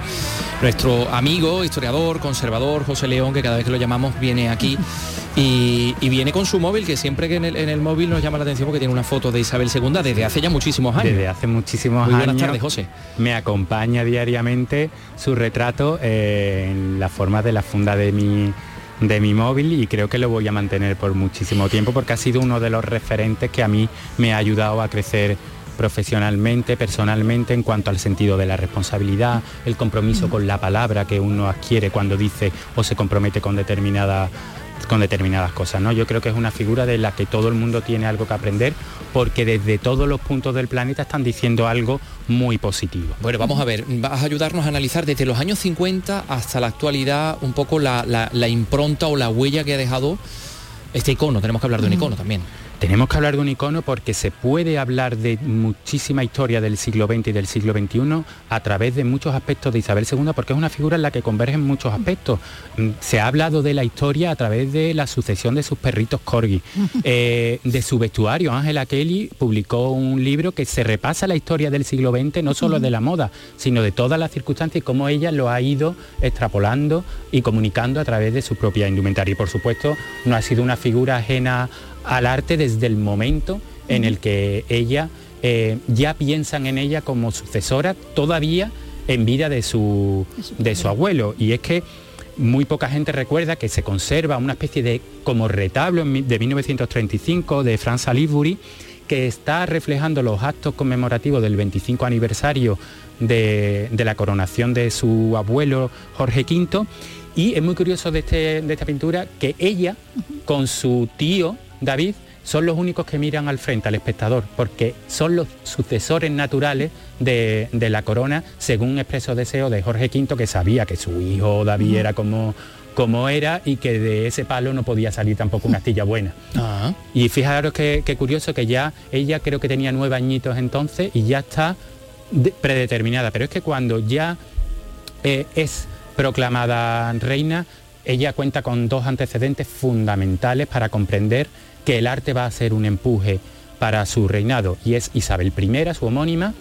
Nuestro amigo, historiador, conservador, José León, que cada vez que lo llamamos viene aquí y, viene con su móvil, que siempre que en el, móvil nos llama la atención porque tiene una foto de Isabel II desde hace ya muchísimos años. Desde hace muchísimos Muy buenas tardes, José. Me acompaña diariamente su retrato eh, en la forma de la funda de mi de mi móvil y creo que lo voy a mantener por muchísimo tiempo porque ha sido uno de los referentes que a mí me ha ayudado a crecer profesionalmente, personalmente, en cuanto al sentido de la responsabilidad, el compromiso con la palabra que uno adquiere cuando dice o se compromete con determinada con determinadas cosas. ¿no? Yo creo que es una figura de la que todo el mundo tiene algo que aprender porque desde todos los puntos del planeta están diciendo algo muy positivo. Bueno, vamos a ver, vas a ayudarnos a analizar desde los años 50 hasta la actualidad un poco la, la impronta o la huella que ha dejado este icono. Tenemos que hablar de un icono también. Tenemos que hablar de un icono porque se puede hablar de muchísima historia del siglo XX y del siglo XXI a través de muchos aspectos de Isabel II, porque es una figura en la que convergen muchos aspectos. Mm, se ha hablado de la historia a través de la sucesión de sus perritos corgi, eh, de su vestuario. Ángela Kelly publicó un libro que se repasa la historia del siglo XX, no solo de la moda, sino de todas las circunstancias y cómo ella lo ha ido extrapolando y comunicando a través de su propia indumentaria. Y por supuesto, no ha sido una figura ajena al arte desde el momento en el que ella eh, ya piensan en ella como sucesora todavía en vida de su, de su abuelo. Y es que muy poca gente recuerda que se conserva una especie de como retablo de 1935 de Franz Salisbury que está reflejando los actos conmemorativos del 25 aniversario de, la coronación de su abuelo Jorge V. Y es muy curioso de, este, de esta pintura que ella, con su tío David, son los únicos que miran al frente, al espectador, porque son los sucesores naturales de, la corona, según expreso deseo de Jorge V, que sabía que su hijo David era como, como era y que de ese palo no podía salir tampoco una astilla buena. Ah. Y fijaros qué curioso que ya ella creo que tenía nueve añitos entonces y ya está predeterminada, pero es que cuando ya eh, es proclamada reina, ella cuenta con dos antecedentes fundamentales para comprender que el arte va a ser un empuje para su reinado. Y es Isabel I, su homónima,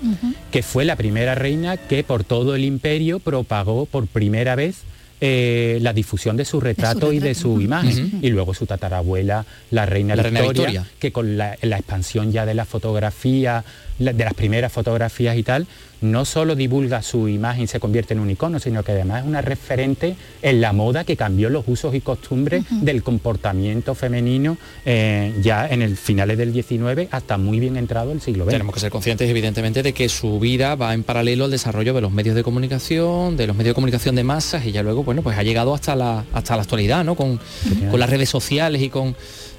que fue la primera reina que por todo el imperio propagó por primera vez eh, la difusión de su retrato, y de su imagen. Y luego su tatarabuela, la reina, Victoria, que con la, expansión ya de la fotografía, de las primeras fotografías y tal, no solo divulga su imagen y se convierte en un icono, sino que además es una referente en la moda que cambió los usos y costumbres del comportamiento femenino eh, ya en el finales del 19 hasta muy bien entrado el siglo XX. Tenemos que ser conscientes evidentemente de que su vida va en paralelo al desarrollo de los medios de comunicación, de los medios de comunicación de masas y ya luego, bueno, pues ha llegado hasta la, hasta la actualidad, ¿no? Con, con las redes sociales y con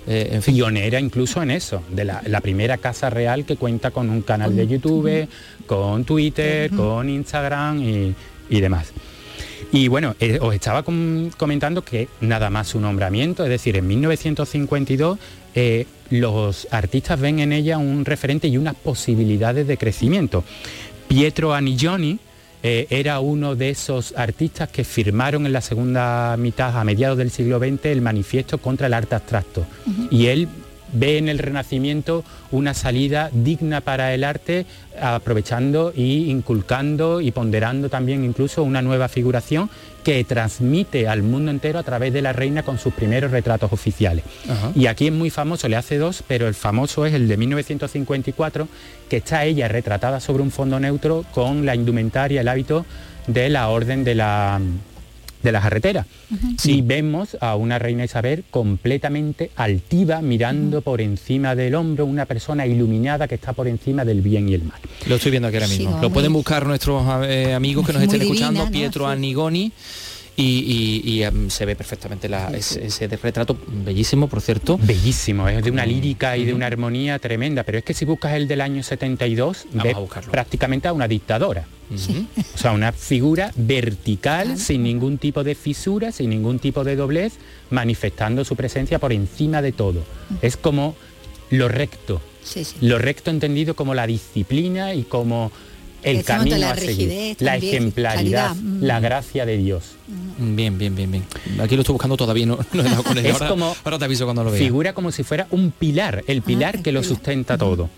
eh, en pionera incluso en eso, de la, primera casa real que cuenta con un canal de YouTube, con Twitter, con Instagram y, demás. Y bueno, eh, os estaba comentando que nada más su nombramiento, es decir, en 1952 eh, los artistas ven en ella un referente y unas posibilidades de crecimiento. Pietro Anigioni, eh, era uno de esos artistas que firmaron en la segunda mitad, a mediados del siglo XX, el manifiesto contra el arte abstracto. Y él ve en el Renacimiento una salida digna para el arte, aprovechando y inculcando y ponderando también incluso una nueva figuración que transmite al mundo entero a través de la reina con sus primeros retratos oficiales. Y aquí es muy famoso, le hace dos, pero el famoso es el de 1954, que está ella retratada sobre un fondo neutro con la indumentaria, el hábito de la orden de la de la carretera. Y vemos a una reina Isabel completamente altiva, mirando por encima del hombro, una persona iluminada que está por encima del bien y el mal. Lo estoy viendo aquí ahora mismo. Lo pueden buscar nuestros eh, amigos que nos estén escuchando, Pietro Anigoni y, em, se ve perfectamente ese, retrato. Bellísimo, por cierto. Bellísimo, es de una lírica y de una armonía tremenda, pero es que si buscas el del año 72, ves prácticamente a una dictadora. O sea, una figura vertical, sin ningún tipo de fisura, sin ningún tipo de doblez, manifestando su presencia por encima de todo. Es como lo recto. Lo recto entendido como la disciplina y como el camino la a seguir, la ejemplaridad, mm. la gracia de Dios. Mm, bien, bien, bien, bien. Aquí lo estoy buscando todavía, no, no he dado con él. Es ahora, como, ahora te aviso cuando lo vea. Figura como si fuera un pilar, el ah, pilar que lo sustenta todo.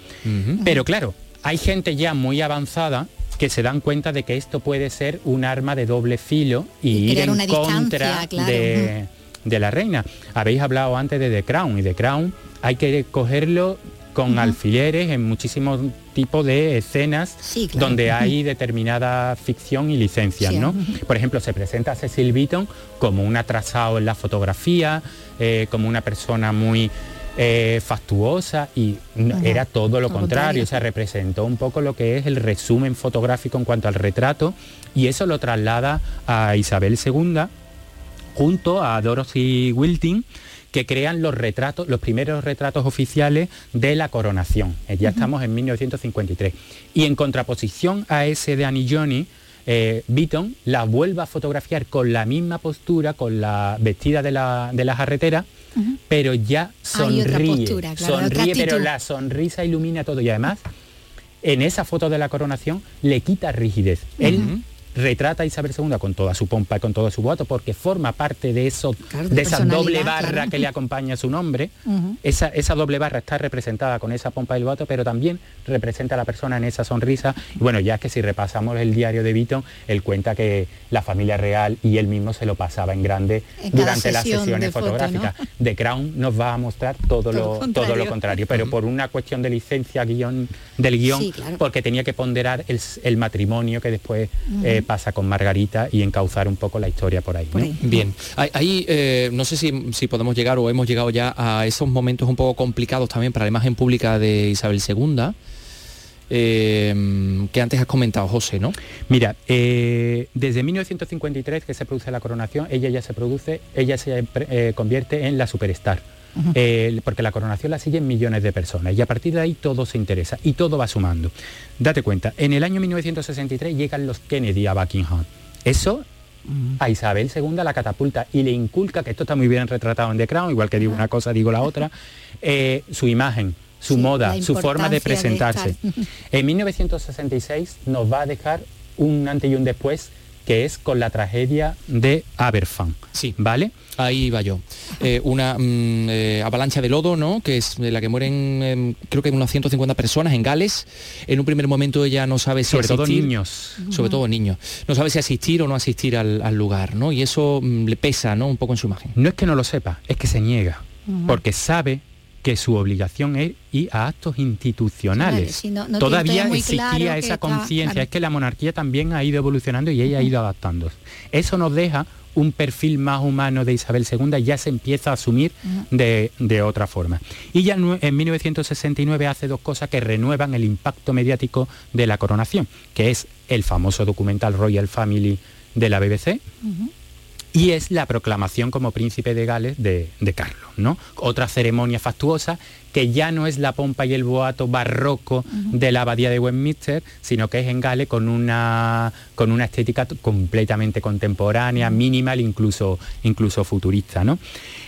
Pero claro, hay gente ya muy avanzada que se dan cuenta de que esto puede ser un arma de doble filo y, ir en contra de, de la reina. Habéis hablado antes de The Crown y The Crown hay que cogerlo con alfileres en muchísimos tipos de escenas donde hay determinada ficción y licencias, ¿no? Por ejemplo, se presenta a Cecil Beaton como un atrasado en la fotografía, eh, como una persona muy eh, factuosa y era todo lo, contrario, o sea, representó un poco lo que es el resumen fotográfico en cuanto al retrato y eso lo traslada a Isabel II junto a Dorothy Wilting que crean los retratos, los primeros retratos oficiales de la coronación. Eh, ya estamos en 1953. Y en contraposición a ese de Annie Johnny, eh, Beaton la vuelve a fotografiar con la misma postura, con la vestida de la, de jarretera, pero ya sonríe. sonríe, pero la sonrisa ilumina todo. Y además, en esa foto de la coronación le quita rigidez. Él retrata a Isabel II con toda su pompa y con todo su voto, porque forma parte de eso, Claro, de, de esa doble barra claro. que le acompaña a su nombre. Esa, esa doble barra está representada con esa pompa y el voto, pero también representa a la persona en esa sonrisa. Y bueno, ya que si repasamos el diario de Beaton, él cuenta que la familia real y él mismo se lo pasaba en grande En durante las sesiones de foto, fotográficas. The Crown nos va a mostrar todo, lo, contrario. todo lo contrario, pero por una cuestión de licencia guion, del guion, Sí, claro. porque tenía que ponderar el, el matrimonio que después eh, pasa con Margarita y encauzar un poco la historia por ahí. ¿no? Bien, ahí, ahí, eh, no sé si, si podemos llegar o hemos llegado ya a esos momentos un poco complicados también para la imagen pública de Isabel II, eh, que antes has comentado, José, ¿no? Mira, eh, desde 1953 que se produce la coronación, ella ya se produce, ella se eh, convierte en la superstar. Eh, porque la coronación la siguen millones de personas y a partir de ahí todo se interesa y todo va sumando. Date cuenta, en el año 1963 llegan los Kennedy a Buckingham. Eso a Isabel II la catapulta y le inculca, que esto está muy bien retratado en The Crown, igual que digo una cosa, digo la otra, eh, su imagen, su Sí, moda, su forma de presentarse. En 1966 nos va a dejar un antes y un después, que es con la tragedia de Aberfan. Sí. ¿Vale? Ahí va yo. Eh, una mm, eh, avalancha de lodo, ¿no? Que es de la que mueren, em, creo que unas 150 personas en Gales. En un primer momento ella no sabe si Sobre todo niños. Sobre todo niños. No sabe si asistir o no asistir al, al lugar, ¿no? Y eso mm, le pesa, ¿no? Un poco en su imagen. No es que no lo sepa, es que se niega, porque sabe que su obligación es ir a actos institucionales. Vale, sí, no- no tiene Todavía existía claro esa conciencia, es que la monarquía también ha ido evolucionando y ella ha ido adaptándose. Eso nos deja un perfil más humano de Isabel II y ya se empieza a asumir de, de otra forma. Y ya en 1969 hace dos cosas que renuevan el impacto mediático de la coronación, que es el famoso documental Royal Family de la BBC, y es la proclamación como príncipe de Gales de, de Carlos, ¿no? Otra ceremonia fastuosa que ya no es la pompa y el boato barroco de la abadía de Westminster, sino que es en Gales con una, con una estética completamente contemporánea, minimal, incluso, incluso futurista, ¿no?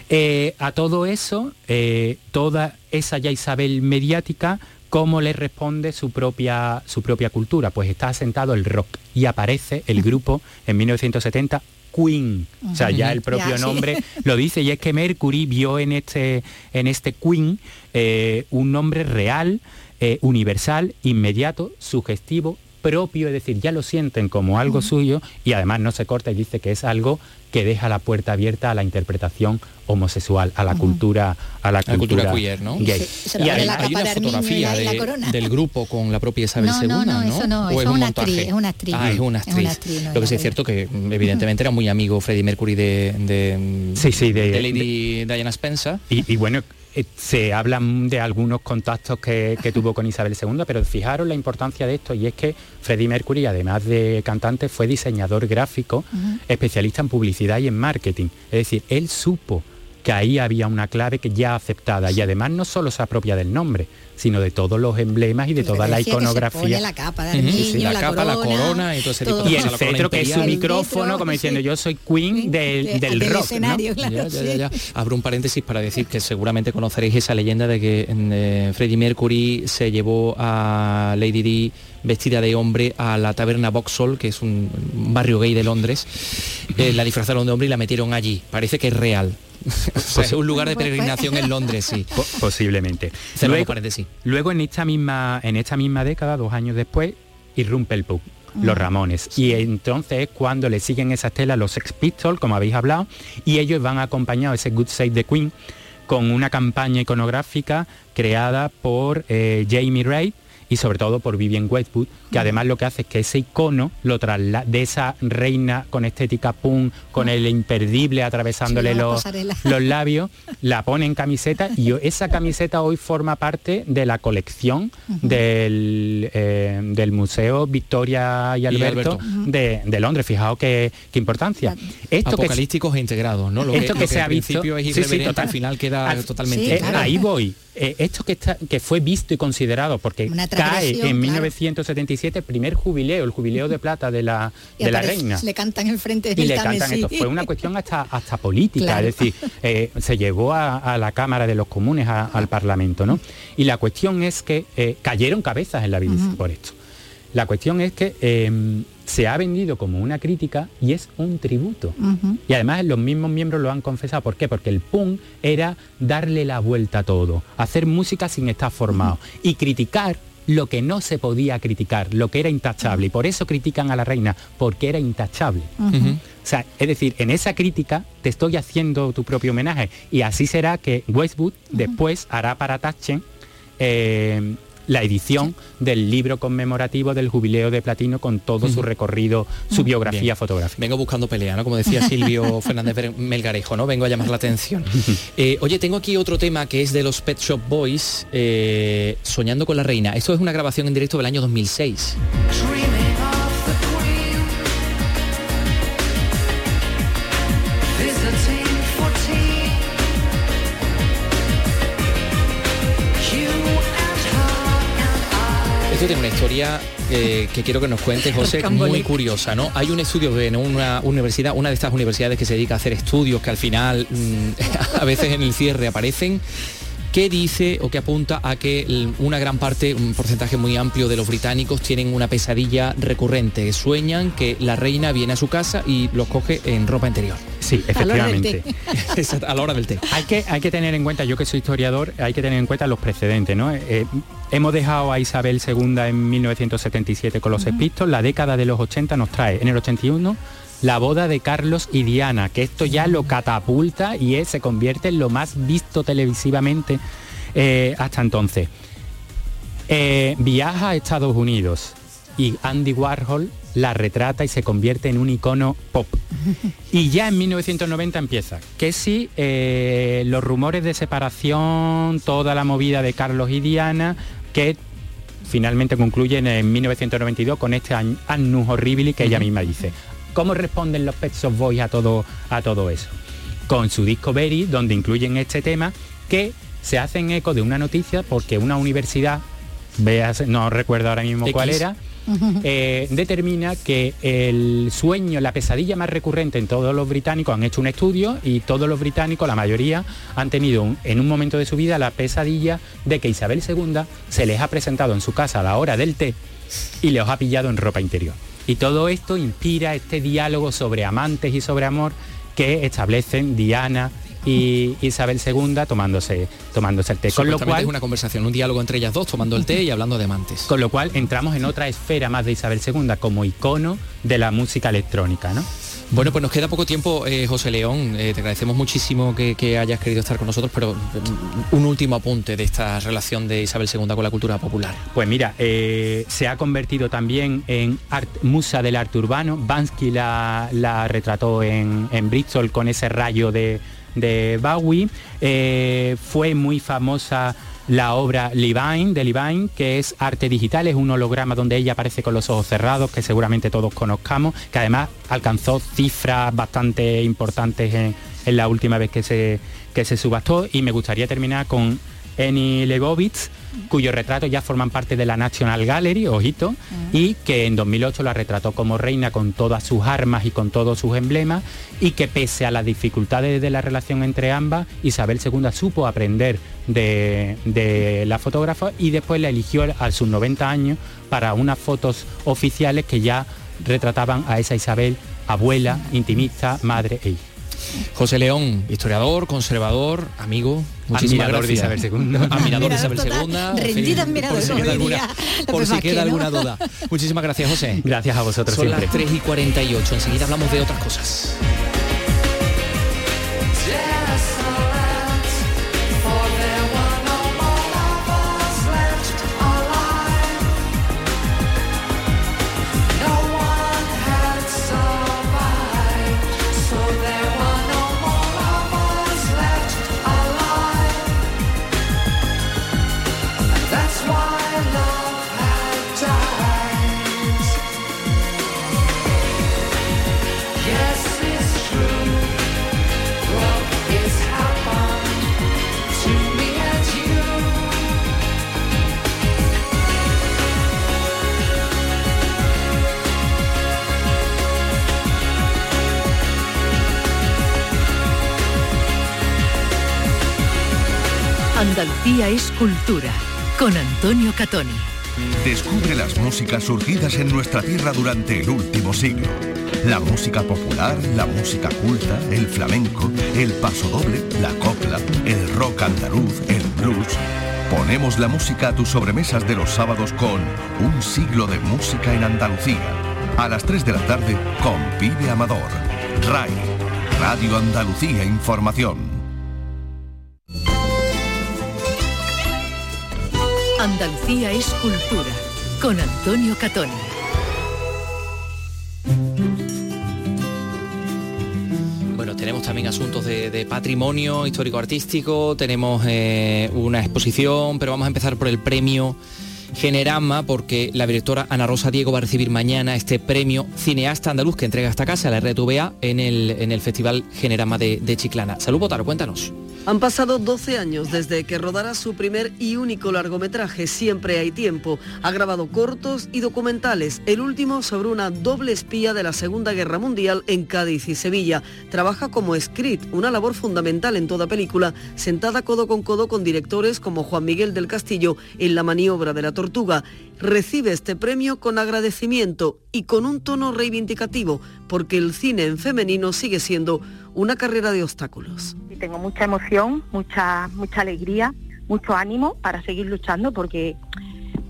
Eh, a todo eso, eh, toda esa ya Isabel mediática, ¿cómo le responde su propia, su propia cultura? Pues está asentado el rock y aparece el grupo en 1970 Queen. O sea, ya el propio Ya, sí. nombre lo dice y es que Mercury vio en este, en este Queen eh, un nombre real, eh, universal, inmediato, sugestivo, propio, es decir, ya lo sienten como algo suyo y además no se corta y dice que es algo que deja la puerta abierta a la interpretación homosexual, a la cultura, a la La cultura cultura, queer, ¿no? gay. Se- se le Y la Hay una de fotografía de- del grupo con la propia Isabel No, II, no, no, eso no, ¿O eso es es un una montaje? actriz, es una actriz. Ah, es una Es actriz. una actriz, no Lo que sí es cierto que evidentemente era muy amigo Freddie Mercury de, de, Sí, sí, de- de Lady Diana Spencer. Y, y bueno, se hablan de algunos contactos que, que tuvo con Isabel II, pero fijaros la importancia de esto y es que Freddie Mercury, además de cantante, fue diseñador gráfico, especialista en publicidad y en marketing. Es decir, él supo que ahí había una clave que ya aceptada y además no solo se apropia del nombre, sino de todos los emblemas y de toda la iconografía. la capa de sí, la la capa, la corona, y todo ese tipo de y el cetro que es su micrófono, metro, como sí. diciendo yo soy queen del, De- del del rock. ¿no? escenario, claro, Ya, ya, ya, sí. ya. Abro un paréntesis para decir que seguramente conoceréis esa leyenda de que eh, Freddie Mercury se llevó a Lady Di vestida de hombre a la taberna Vauxhall, que es un barrio gay de Londres. Eh, la disfrazaron de hombre y la metieron allí. Parece que es real. O sea, es un lugar de peregrinación en Londres, sí. Po- posiblemente. Luego, paréntesis. luego en esta misma en esta misma década, dos años después, irrumpe el pub, los Ramones. Y entonces es cuando le siguen esa estela los Sex Pistols, como habéis hablado, y ellos van acompañados ese Good Save the Queen con una campaña iconográfica creada por eh, Jamie Reid y sobre todo por Vivienne Westwood, que además lo que hace es que ese icono lo trasla de esa reina con estética punk, con el imperdible atravesándole Sí, los, los labios, la pone en camiseta y esa camiseta hoy forma parte de la colección del, eh, del Museo Victoria y Alberto, Alberto. De, de Londres. Fijaos qué, qué importancia. Esto que, Apocalípticos e integrados, ¿no? Lo que, esto lo que se al ha visto- principio es sí, sí, total. al final queda Al- totalmente Sí, eh, ahí voy. Eh, esto que, está, que fue visto y considerado, porque cae en claro. 1977 el primer jubileo, el jubileo de plata de la, Y de la aparece- reina Le cantan el frente y le cantan esto. Fue una cuestión hasta, hasta política, Claro. es decir, eh, se llevó a, a la Cámara de los Comunes, a- al Parlamento, ¿no? Y la cuestión es que eh, cayeron cabezas en la BBC por esto. La cuestión es que em, se ha vendido como una crítica y es un tributo. Y además los mismos miembros lo han confesado. ¿Por qué? Porque el punk era darle la vuelta a todo, hacer música sin estar formado y criticar lo que no se podía criticar, lo que era intachable. Y por eso critican a la reina, porque era intachable. O sea, es decir, en esa crítica te estoy haciendo tu propio homenaje. Y así será que Westwood después hará para Tachen eh, la edición del libro conmemorativo del jubileo de platino con todo su recorrido, su biografía fotográfica. Vengo buscando pelea, ¿no? Como decía Silvio Fernández Melgarejo, ¿no? Vengo a llamar la atención. Eh, oye, tengo aquí otro tema que es de los Pet Shop Boys, eh, Soñando con la Reina. Esto es una grabación en directo del año 2006. Una historia eh, que quiero que nos cuentes, José, muy curiosa, ¿no? Hay un estudio en una universidad, una de estas universidades que se dedica a hacer estudios que al final mm, a veces en el cierre aparecen ¿Qué dice o que apunta a que una gran parte, un porcentaje muy amplio de los británicos tienen una pesadilla recurrente. Sueñan que la reina viene a su casa y los coge en ropa interior. Sí, efectivamente. a la hora del té. Hay que, hay que tener en cuenta, yo que soy historiador, hay que tener en cuenta los precedentes, ¿no? Eh, hemos dejado a Isabel II en 1977 con los uh la década de los 80 nos trae en el 81 la boda de Carlos y Diana, que esto ya lo catapulta y se convierte en lo más visto televisivamente eh, hasta entonces. Eh, viaja a Estados Unidos y Andy Warhol la retrata y se convierte en un icono pop. Y ya en 1990 empieza, que si eh, los rumores de separación, toda la movida de Carlos y Diana, que finalmente concluyen en 1992 con este Annus Horribili que ella misma dice. ¿Cómo responden los Pet Shop Boys a todo, a todo eso? Con su disco Berry, donde incluyen este tema, que se hacen eco de una noticia porque una universidad, veas, no recuerdo ahora mismo cuál era, eh, determina que el sueño, la pesadilla más recurrente en todos los británicos, han hecho un estudio y todos los británicos, la mayoría, han tenido en un momento de su vida la pesadilla de que Isabel II se les ha presentado en su casa a la hora del té y les ha pillado en ropa interior. Y todo esto inspira este diálogo sobre amantes y sobre amor que establecen Diana y Isabel II tomándose, tomándose el té. Con lo cual es una conversación, un diálogo entre ellas dos tomando el té y hablando de amantes. Con lo cual entramos en otra esfera más de Isabel II como icono de la música electrónica, ¿no? Bueno, pues nos queda poco tiempo, eh, José León. Eh, te agradecemos muchísimo que, hayas querido estar con nosotros, pero mm, un último apunte de esta relación de Isabel II con la cultura popular. Pues mira, eh, se ha convertido también en musa del arte urbano. Bansky la, retrató en, Bristol con ese rayo de, de Bowie. fue muy famosa la obra Levine, de Levine, que es arte digital, es un holograma donde ella aparece con los ojos cerrados, que seguramente todos conozcamos, que además alcanzó cifras bastante importantes en, la última vez que se, que se subastó. Y me gustaría terminar con Eni Lebovitz, cuyos retratos ya forman parte de la National Gallery, ojito, y que en 2008 la retrató como reina con todas sus armas y con todos sus emblemas, y que pese a las dificultades de la relación entre ambas, Isabel II supo aprender de, la fotógrafa y después la eligió a sus 90 años para unas fotos oficiales que ya retrataban a esa Isabel, abuela, intimista, madre e hija. José León, historiador, conservador, amigo, muchísimas admirador gracias. de Isabel II. Admirador de Isabel II. Rendida admirador, por si queda alguna, por si queda alguna duda. Muchísimas gracias, José. Gracias a vosotros Son siempre. las 3 y 48. Enseguida hablamos de otras cosas. Andalucía es cultura con Antonio Catoni. Descubre las músicas surgidas en nuestra tierra durante el último siglo. La música popular, la música culta, el flamenco, el pasodoble, la copla, el rock andaluz, el blues. Ponemos la música a tus sobremesas de los sábados con Un siglo de música en Andalucía. A las 3 de la tarde con Pibe Amador. RAI, Radio Andalucía Información. Andalucía es cultura con Antonio Catoni. Bueno, tenemos también asuntos de, de patrimonio histórico-artístico, tenemos eh, una exposición, pero vamos a empezar por el premio Generama, porque la directora Ana Rosa Diego va a recibir mañana este premio cineasta andaluz que entrega esta casa, la RTVA, en el, en el Festival Generama de, de Chiclana. Salud, Botaro, cuéntanos. Han pasado 12 años desde que rodara su primer y único largometraje, Siempre hay tiempo. Ha grabado cortos y documentales, el último sobre una doble espía de la Segunda Guerra Mundial en Cádiz y Sevilla. Trabaja como script, una labor fundamental en toda película, sentada codo con codo con directores como Juan Miguel del Castillo en La maniobra de la tortuga. Recibe este premio con agradecimiento y con un tono reivindicativo, porque el cine en femenino sigue siendo una carrera de obstáculos. tengo mucha emoción, mucha, mucha alegría, mucho ánimo para seguir luchando porque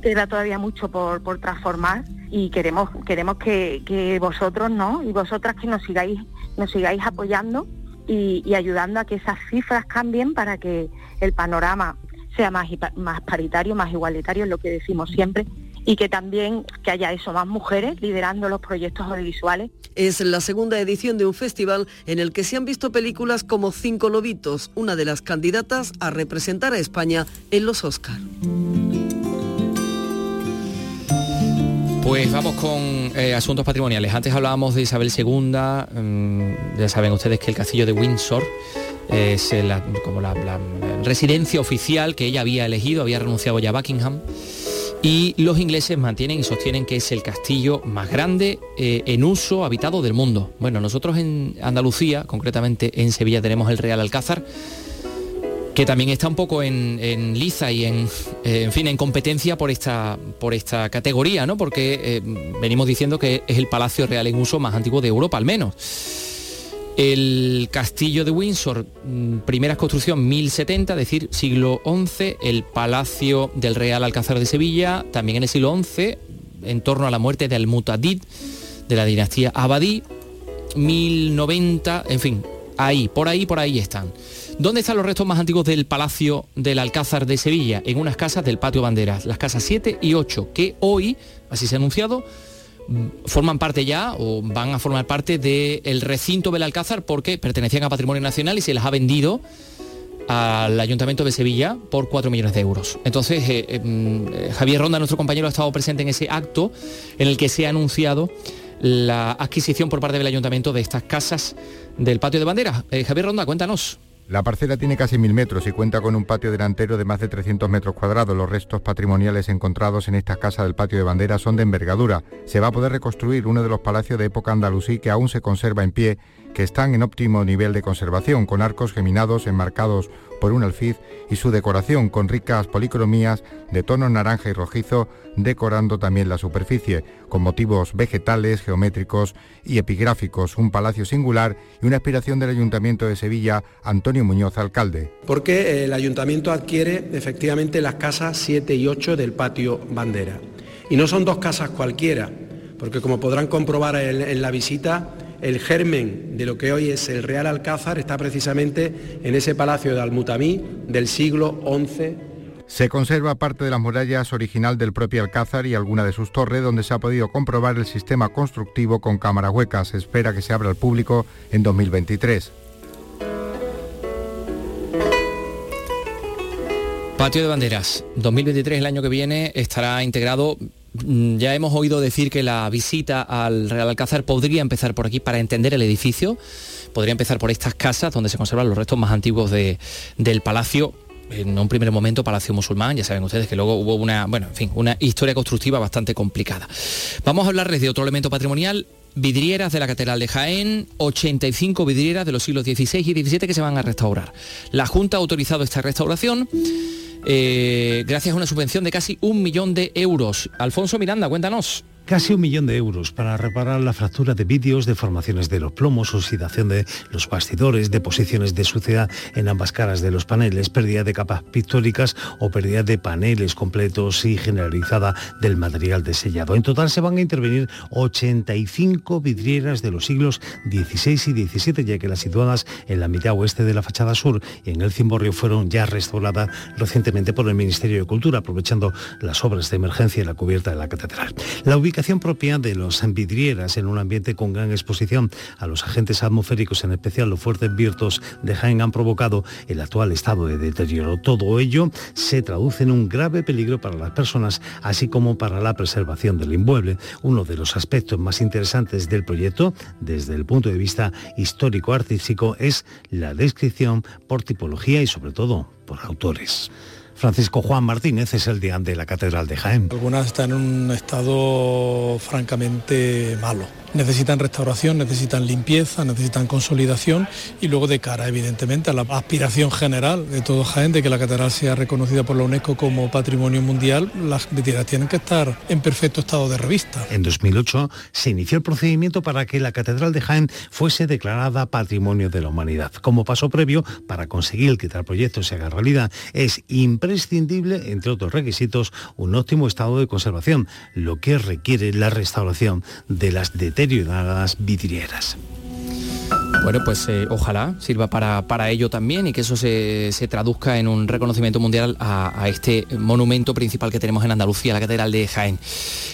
queda todavía mucho por, por transformar y queremos, queremos que, que vosotros ¿no? y vosotras que nos sigáis, nos sigáis apoyando y, y ayudando a que esas cifras cambien para que el panorama sea más, más paritario, más igualitario, es lo que decimos siempre, y que también que haya eso, más mujeres liderando los proyectos audiovisuales Es la segunda edición de un festival en el que se han visto películas como Cinco Lobitos, una de las candidatas a representar a España en los Oscar. Pues vamos con eh, asuntos patrimoniales. Antes hablábamos de Isabel II, mm, ya saben ustedes que el castillo de Windsor es la- como la, la residencia oficial que ella había elegido, había renunciado ya a Buckingham. Y los ingleses mantienen y sostienen que es el castillo más grande eh, en uso habitado del mundo. Bueno, nosotros en Andalucía, concretamente en Sevilla, tenemos el Real Alcázar, que también está un poco en, en liza y en, eh, en fin, en competencia por esta, por esta categoría, ¿no? Porque eh, venimos diciendo que es el palacio real en uso más antiguo de Europa, al menos. El castillo de Windsor, mm, primera construcción 1070, es decir, siglo XI, el palacio del Real Alcázar de Sevilla, también en el siglo XI, en torno a la muerte de Al-Mutadid, de la dinastía Abadí, 1090, en fin, ahí, por ahí, por ahí están. ¿Dónde están los restos más antiguos del Palacio del Alcázar de Sevilla? En unas casas del Patio Banderas, las casas 7 y 8, que hoy, así se ha anunciado, mm, forman parte ya o van a formar parte del recinto del Alcázar porque pertenecían a Patrimonio Nacional y se las ha vendido al Ayuntamiento de Sevilla por 4 millones de euros. Entonces, eh, eh, mm, Javier Ronda, nuestro compañero, ha estado presente en ese acto en el que se ha anunciado la adquisición por parte del Ayuntamiento de estas casas del Patio de Banderas. Eh, Javier Ronda, cuéntanos. La parcela tiene casi mil metros y cuenta con un patio delantero de más de 300 metros cuadrados. Los restos patrimoniales encontrados en estas casas del patio de bandera son de envergadura. Se va a poder reconstruir uno de los palacios de época andalusí que aún se conserva en pie, que están en óptimo nivel de conservación, con arcos geminados enmarcados por un alfiz y su decoración con ricas policromías de tonos naranja y rojizo, decorando también la superficie, con motivos vegetales, geométricos y epigráficos, un palacio singular y una aspiración del Ayuntamiento de Sevilla, Antonio Muñoz, alcalde. porque el ayuntamiento adquiere efectivamente las casas 7 y 8 del patio Bandera. Y no son dos casas cualquiera, porque como podrán comprobar en la visita, el germen de lo que hoy es el Real Alcázar está precisamente en ese palacio de Almutamí del siglo XI Se conserva parte de las murallas original del propio Alcázar y alguna de sus torres donde se ha podido comprobar el sistema constructivo con cámaras huecas. Se espera que se abra al público en 2023. Patio de Banderas, 2023, el año que viene, estará integrado. Mm, Ya hemos oído decir que la visita al Real Alcázar podría empezar por aquí para entender el edificio. Podría empezar por estas casas donde se conservan los restos más antiguos de- del palacio. En un primer momento palacio musulmán, ya saben ustedes que luego hubo una, bueno, en fin, una historia constructiva bastante complicada. Vamos a hablarles de otro elemento patrimonial, vidrieras de la Catedral de Jaén, 85 vidrieras de los siglos XVI y XVII que se van a restaurar. La Junta ha autorizado esta restauración eh, gracias a una subvención de casi un millón de euros. Alfonso Miranda, cuéntanos. Casi un millón de euros para reparar la fractura de vídeos, deformaciones de los plomos, oxidación de los bastidores, deposiciones de suciedad en ambas caras de los paneles, pérdida de capas pictóricas o pérdida de paneles completos y generalizada del material de sellado. En total se van a intervenir 85 vidrieras de los siglos XVI y XVII, ya que las situadas en la mitad oeste de la fachada sur y en el cimborrio fueron ya restauradas recientemente por el Ministerio de Cultura, aprovechando las obras de emergencia en la cubierta de la catedral. La propia de los vidrieras en un ambiente con gran exposición a los agentes atmosféricos, en especial los fuertes vientos de Jaén, han provocado el actual estado de deterioro. Todo ello se traduce en un grave peligro para las personas, así como para la preservación del inmueble. Uno de los aspectos más interesantes del proyecto, desde el punto de vista histórico-artístico, es la descripción por tipología y sobre todo por autores. Francisco Juan Martínez es el deán de la Catedral de Jaén. Algunas están en un estado francamente malo necesitan restauración, necesitan limpieza, necesitan consolidación y luego de cara, evidentemente, a la aspiración general de todo Jaén de que la catedral sea reconocida por la UNESCO como patrimonio mundial, las vidrieras tienen que estar en perfecto estado de revista. En 2008 se inició el procedimiento para que la catedral de Jaén fuese declarada Patrimonio de la Humanidad. Como paso previo, para conseguir que tal proyecto se haga realidad, es imprescindible, entre otros requisitos, un óptimo estado de conservación, lo que requiere la restauración de las deterioradas vidrieras. Bueno, pues eh, ojalá sirva para, para, ello también y que eso se, traduzca en un reconocimiento mundial a, a, este monumento principal que tenemos en Andalucía, la Catedral de Jaén.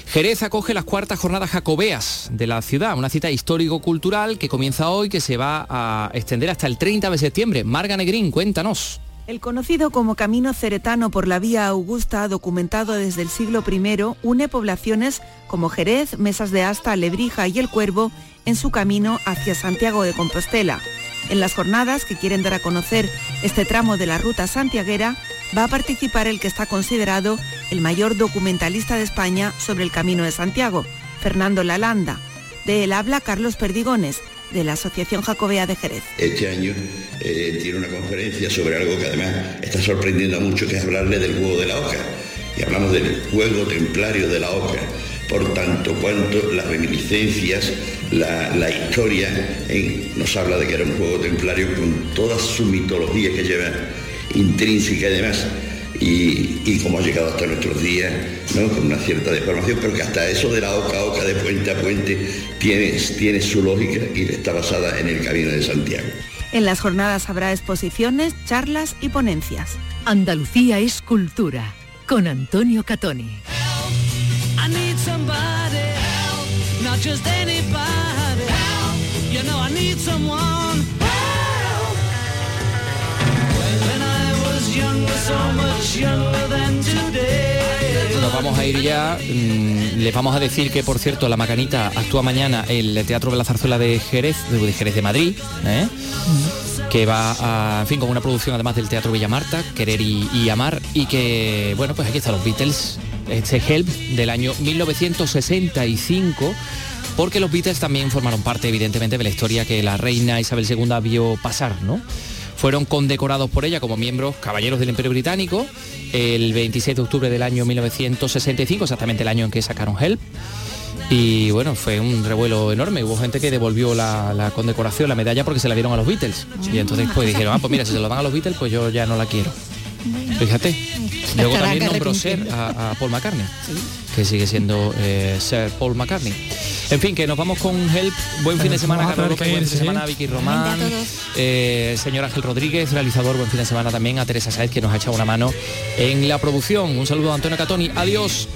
Jerez acoge las cuartas jornadas jacobeas de la ciudad, una cita histórico-cultural que comienza hoy, que se va a extender hasta el 30 de septiembre. Marga Negrín, cuéntanos. El conocido como Camino Ceretano por la Vía Augusta, documentado desde el siglo I, une poblaciones como Jerez, Mesas de Asta, Lebrija y El Cuervo en su camino hacia Santiago de Compostela. En las jornadas que quieren dar a conocer este tramo de la ruta santiaguera, va a participar el que está considerado el mayor documentalista de España sobre el Camino de Santiago, Fernando Lalanda. De él habla Carlos Perdigones, de la Asociación Jacobea de Jerez. Este año eh, tiene una conferencia sobre algo que además está sorprendiendo a mucho, que es hablarle del juego de la oca. Y hablamos del juego templario de la oca. Por tanto, cuanto las reminiscencias, la, historia nos habla de que era un juego templario con toda su mitología que lleva intrínseca y demás y, como ha llegado hasta nuestros días, con una cierta deformación, pero que hasta eso de la oca a oca, de puente a puente, tiene, tiene su lógica y está basada en el Camino de Santiago. En las jornadas habrá exposiciones, charlas y ponencias. Andalucía es cultura, con Antonio Catoni. Nos vamos a ir ya. Mm, les vamos a decir que, por cierto, La Macanita actúa mañana el Teatro de la Zarzuela de Jerez, de Jerez de Madrid, ¿eh? que va a, en fin, con una producción además del Teatro Villa Marta, Querer y, Amar, y que, bueno, pues aquí están los Beatles, este Help del año 1965 porque los Beatles también formaron parte, evidentemente, de la historia que la reina Isabel II vio pasar, ¿no? Fueron condecorados por ella como miembros caballeros del Imperio Británico el 27 de octubre del año 1965, exactamente el año en que sacaron Help. Y bueno, fue un revuelo enorme. Hubo gente que devolvió la, condecoración, la medalla, porque se la dieron a los Beatles. Y entonces pues dijeron, ah, pues mira, si se lo dan a los Beatles, pues yo ya no la quiero. Fíjate. Luego también nombró Ser a, Paul McCartney, que sigue siendo eh, Ser Paul McCartney. En fin, que nos vamos con Help. Buen fin de semana, Carlos López. Buen fin de semana, Vicky Román. Eh, señor Ángel Rodríguez, realizador. Buen fin de semana también a Teresa Saez, que nos ha echado una mano en la producción. Un saludo a Antonio Catoni. Adiós.